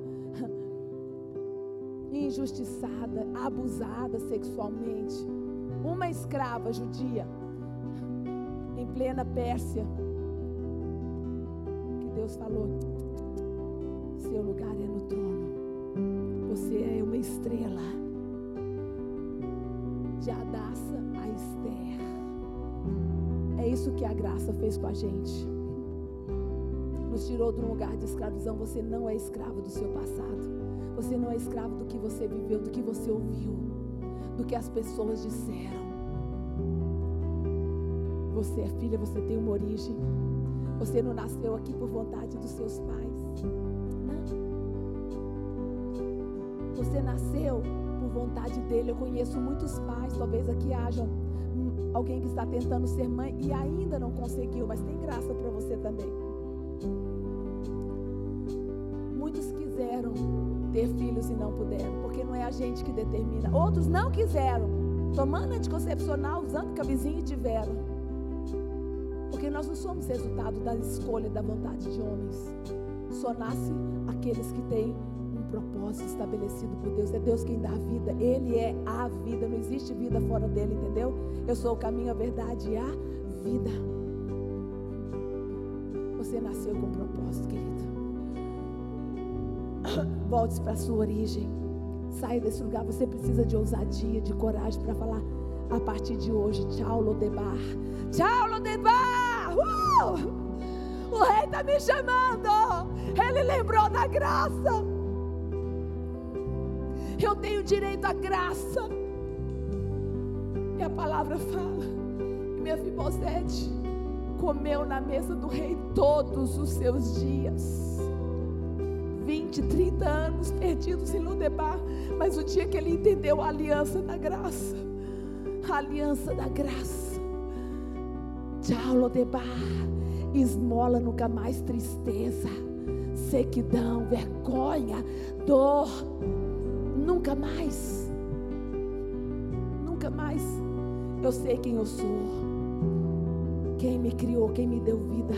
injustiçada, abusada sexualmente. Uma escrava judia, em plena Pérsia, que Deus falou: seu lugar é no trono, você é uma estrela. De Adassa a Esther. É isso que a graça fez com a gente. Nos tirou de um lugar de escravidão. Você não é escravo do seu passado. Você não é escravo do que você viveu, do que você ouviu, do que as pessoas disseram. Você é filha, você tem uma origem. Você não nasceu aqui por vontade dos seus pais. Não. Você nasceu por vontade dele. Eu conheço muitos pais, talvez aqui hajam alguém que está tentando ser mãe e ainda não conseguiu, mas tem graça para você também. Não puderam, porque não é a gente que determina. Outros não quiseram, tomando anticoncepcional, usando camisinha e tiveram. Porque nós não somos resultado da escolha da vontade de homens. Só nasce aqueles que têm um propósito estabelecido por Deus. É Deus quem dá a vida. Ele é a vida. Não existe vida fora dele, entendeu? Eu sou o caminho, a verdade e a vida. Você nasceu com propósito, querido. Volte para a sua origem. Saia desse lugar. Você precisa de ousadia, de coragem para falar a partir de hoje. Tchau, Lodebar. Tchau, Lodebar. Uh! O rei está me chamando. Ele lembrou da graça. Eu tenho direito à graça. E a palavra fala. Minha Fibosete comeu na mesa do rei todos os seus dias. 20, 30 anos perdidos em Ludebar. Mas o dia que ele entendeu a aliança da graça, a aliança da graça. Tchau, Lodebar. Esmola nunca mais tristeza, sequidão, vergonha, dor. Nunca mais. Nunca mais. Eu sei quem eu sou. Quem me criou, quem me deu vida,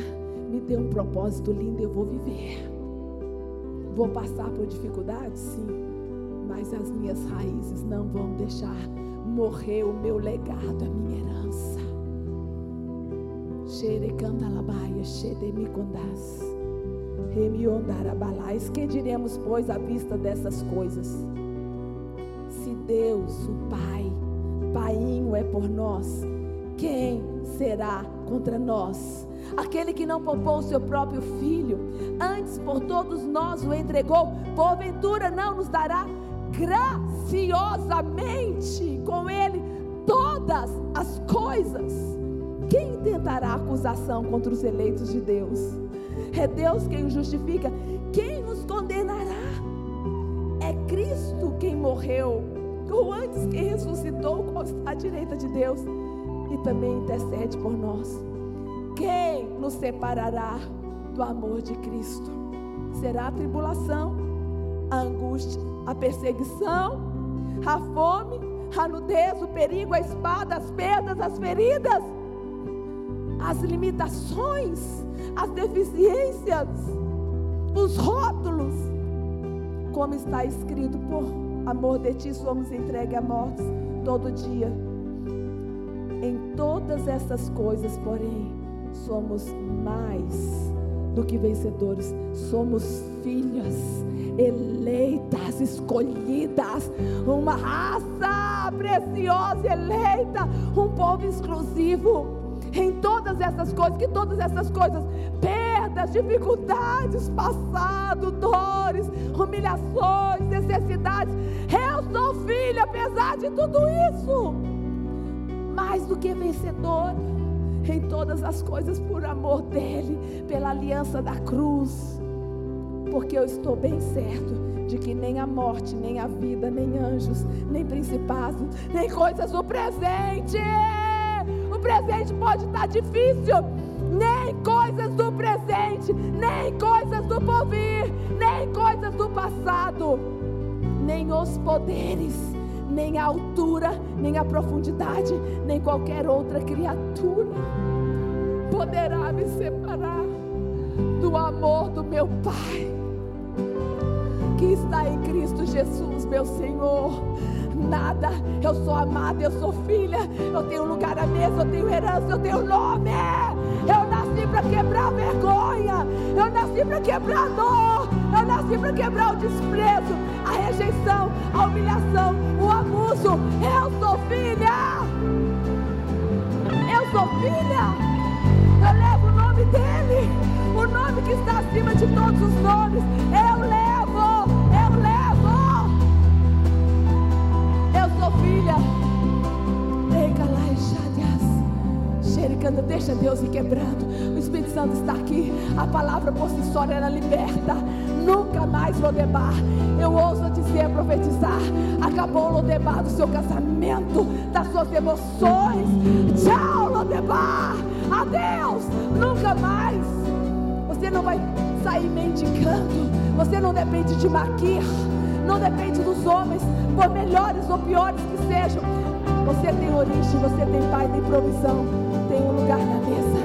me deu um propósito lindo, eu vou viver. Vou passar por dificuldades, sim, mas as minhas raízes não vão deixar morrer o meu legado, a minha herança. Xerecandalabaia, xedemicondas. Remiondarabalaes. Que diremos, pois, à vista dessas coisas? Se Deus, o Pai, Painho é por nós, quem será contra nós? Aquele que não poupou o seu próprio filho, antes por todos nós o entregou, porventura não nos dará graciosamente com ele todas as coisas. Quem tentará acusação contra os eleitos de Deus? É Deus quem os justifica. Quem nos condenará? É Cristo quem morreu, ou antes quem ressuscitou, à direita de Deus e também intercede por nós. Quem nos separará do amor de Cristo? Será a tribulação, a angústia, a perseguição, a fome, a nudez, o perigo, a espada, as perdas, as feridas, as limitações, as deficiências, os rótulos. Como está escrito, por amor de ti somos entregues à morte todo dia. Em todas essas coisas, porém, somos mais do que vencedores, somos filhas eleitas, escolhidas, uma raça preciosa, eleita, um povo exclusivo. Em todas essas coisas, que todas essas coisas, perdas, dificuldades, passado, dores, humilhações, necessidades. Eu sou filha, apesar de tudo isso, mais do que vencedora em todas as coisas por amor dele, pela aliança da cruz. Porque eu estou bem certo de que nem a morte, nem a vida, nem anjos, nem principados, nem coisas do presente. O presente pode estar difícil, nem coisas do presente, nem coisas do porvir, nem coisas do passado, nem os poderes nem a altura, nem a profundidade, nem qualquer outra criatura poderá me separar do amor do meu Pai, que está em Cristo Jesus, meu Senhor. Nada, eu sou amada, eu sou filha, eu tenho lugar à mesa, eu tenho herança, eu tenho nome. Eu nasci para quebrar vergonha, eu nasci para quebrar dor, eu nasci para quebrar o desprezo, a rejeição, a humilhação, o abuso. Eu sou filha. Eu sou filha. Eu levo o nome dele, o nome que está acima de todos os nomes. Eu levo, eu levo. Eu sou filha. Xericanda, deixa Deus ir quebrando. O Espírito Santo está aqui. A palavra por si só ela liberta. Nunca mais Lodebar. Eu ouso dizer, profetizar. Acabou o Lodebar do seu casamento, das suas emoções. Tchau, Lodebar. Adeus. Nunca mais. Você não vai sair mendicando. Você não depende de maquir. Não depende dos homens, por melhores ou piores que sejam. Você tem origem, você tem pai, tem provisão, tem um lugar na mesa.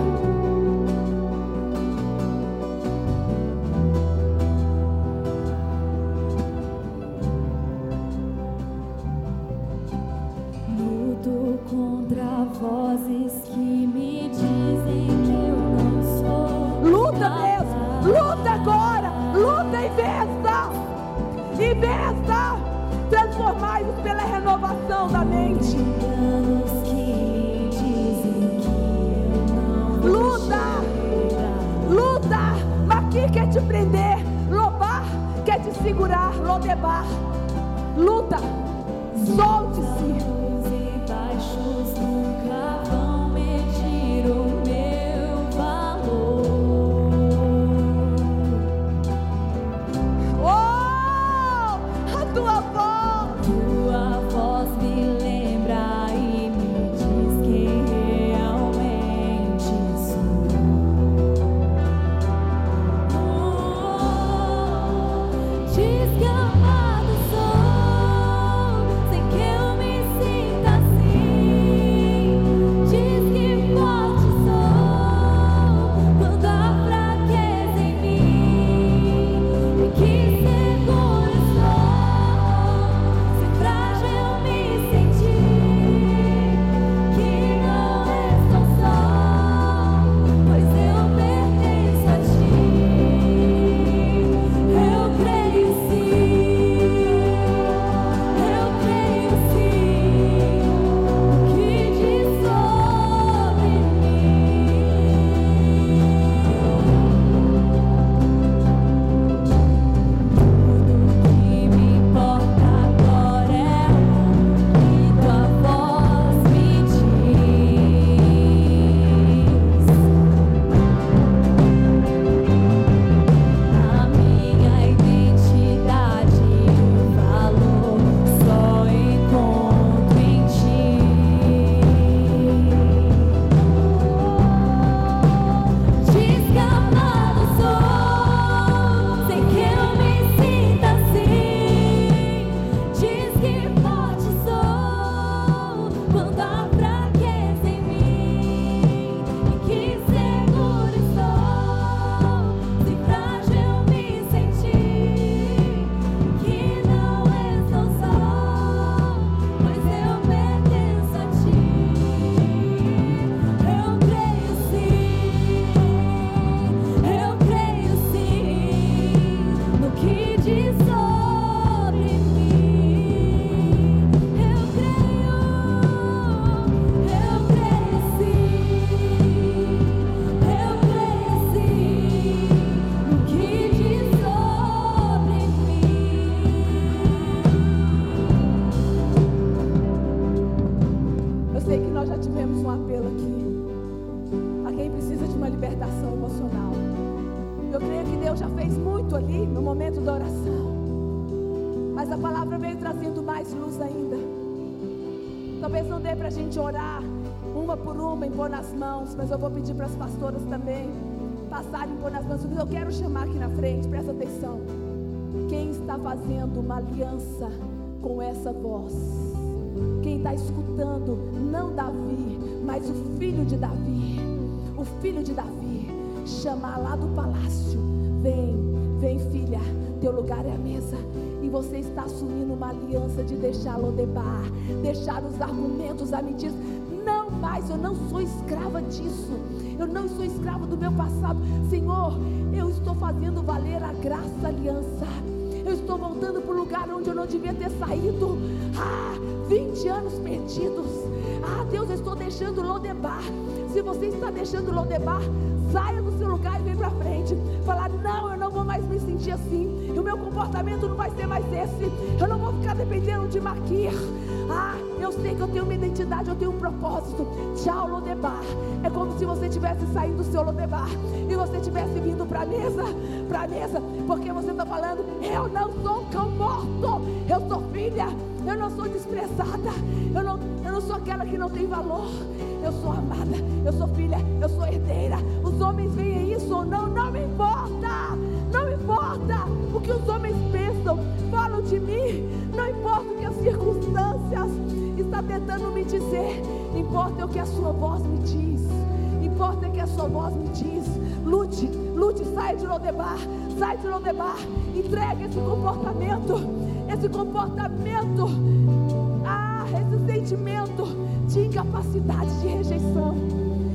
Fazendo uma aliança com essa voz? Quem está escutando, não Davi, mas o filho de Davi, o filho de Davi, chamar lá do palácio: vem, vem filha, teu lugar é a mesa e você está assumindo uma aliança de deixar Lodebar, deixar os argumentos, a mentira. Não mais, eu não sou escrava disso. Eu não sou escravo do meu passado. Senhor, eu estou fazendo valer a graça aliança. Estou voltando para o lugar onde eu não devia ter saído. Ah, 20 anos perdidos. Ah, Deus, eu estou deixando Lodebar. Se você está deixando Lodebar, saia do seu lugar e vem para frente. Falar, não, eu não vou mais me sentir assim. E o meu comportamento não vai ser mais esse. Eu não vou ficar dependendo de Maquir. Ah, eu sei que eu tenho uma identidade, eu tenho um propósito. Tchau, Lodebar. É como se você tivesse saído do seu Lodebar e você tivesse vindo para a mesa, para a mesa, porque você está falando, eu não sou um cão morto, eu sou filha, eu não sou desprezada, eu não, eu não sou aquela que não tem valor, eu sou amada, eu sou filha, eu sou herdeira. Os homens veem isso ou não, não me importa, não importa o que os homens pensam, falam de mim, não importa o que as circunstâncias tentando me dizer, importa o que a sua voz me diz. Importa o que a sua voz me diz. Lute, lute, sai de Lodebar, sai de Lodebar, entrega esse comportamento, esse comportamento, ah, esse sentimento de incapacidade, de rejeição,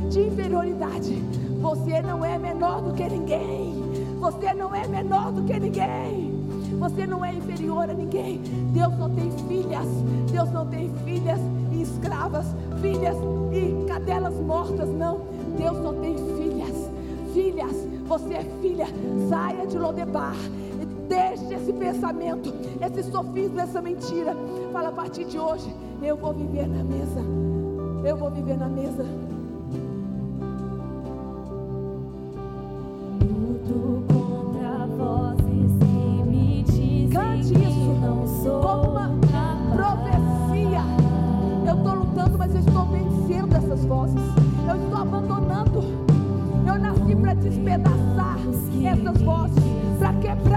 de inferioridade. Você não é menor do que ninguém. Você não é menor do que ninguém. Você não é inferior a ninguém. Deus não tem filhas. Deus não tem filhas e escravas, filhas e cadelas mortas. Não. Deus não tem filhas. Filhas, você é filha. Saia de Lodebar. Deixe esse pensamento, esse sofismo, essa mentira. Fala a partir de hoje, eu vou viver na mesa. Eu vou viver na mesa. estou vencendo essas vozes. Eu estou abandonando. Eu nasci para despedaçar essas vozes, para quebrar.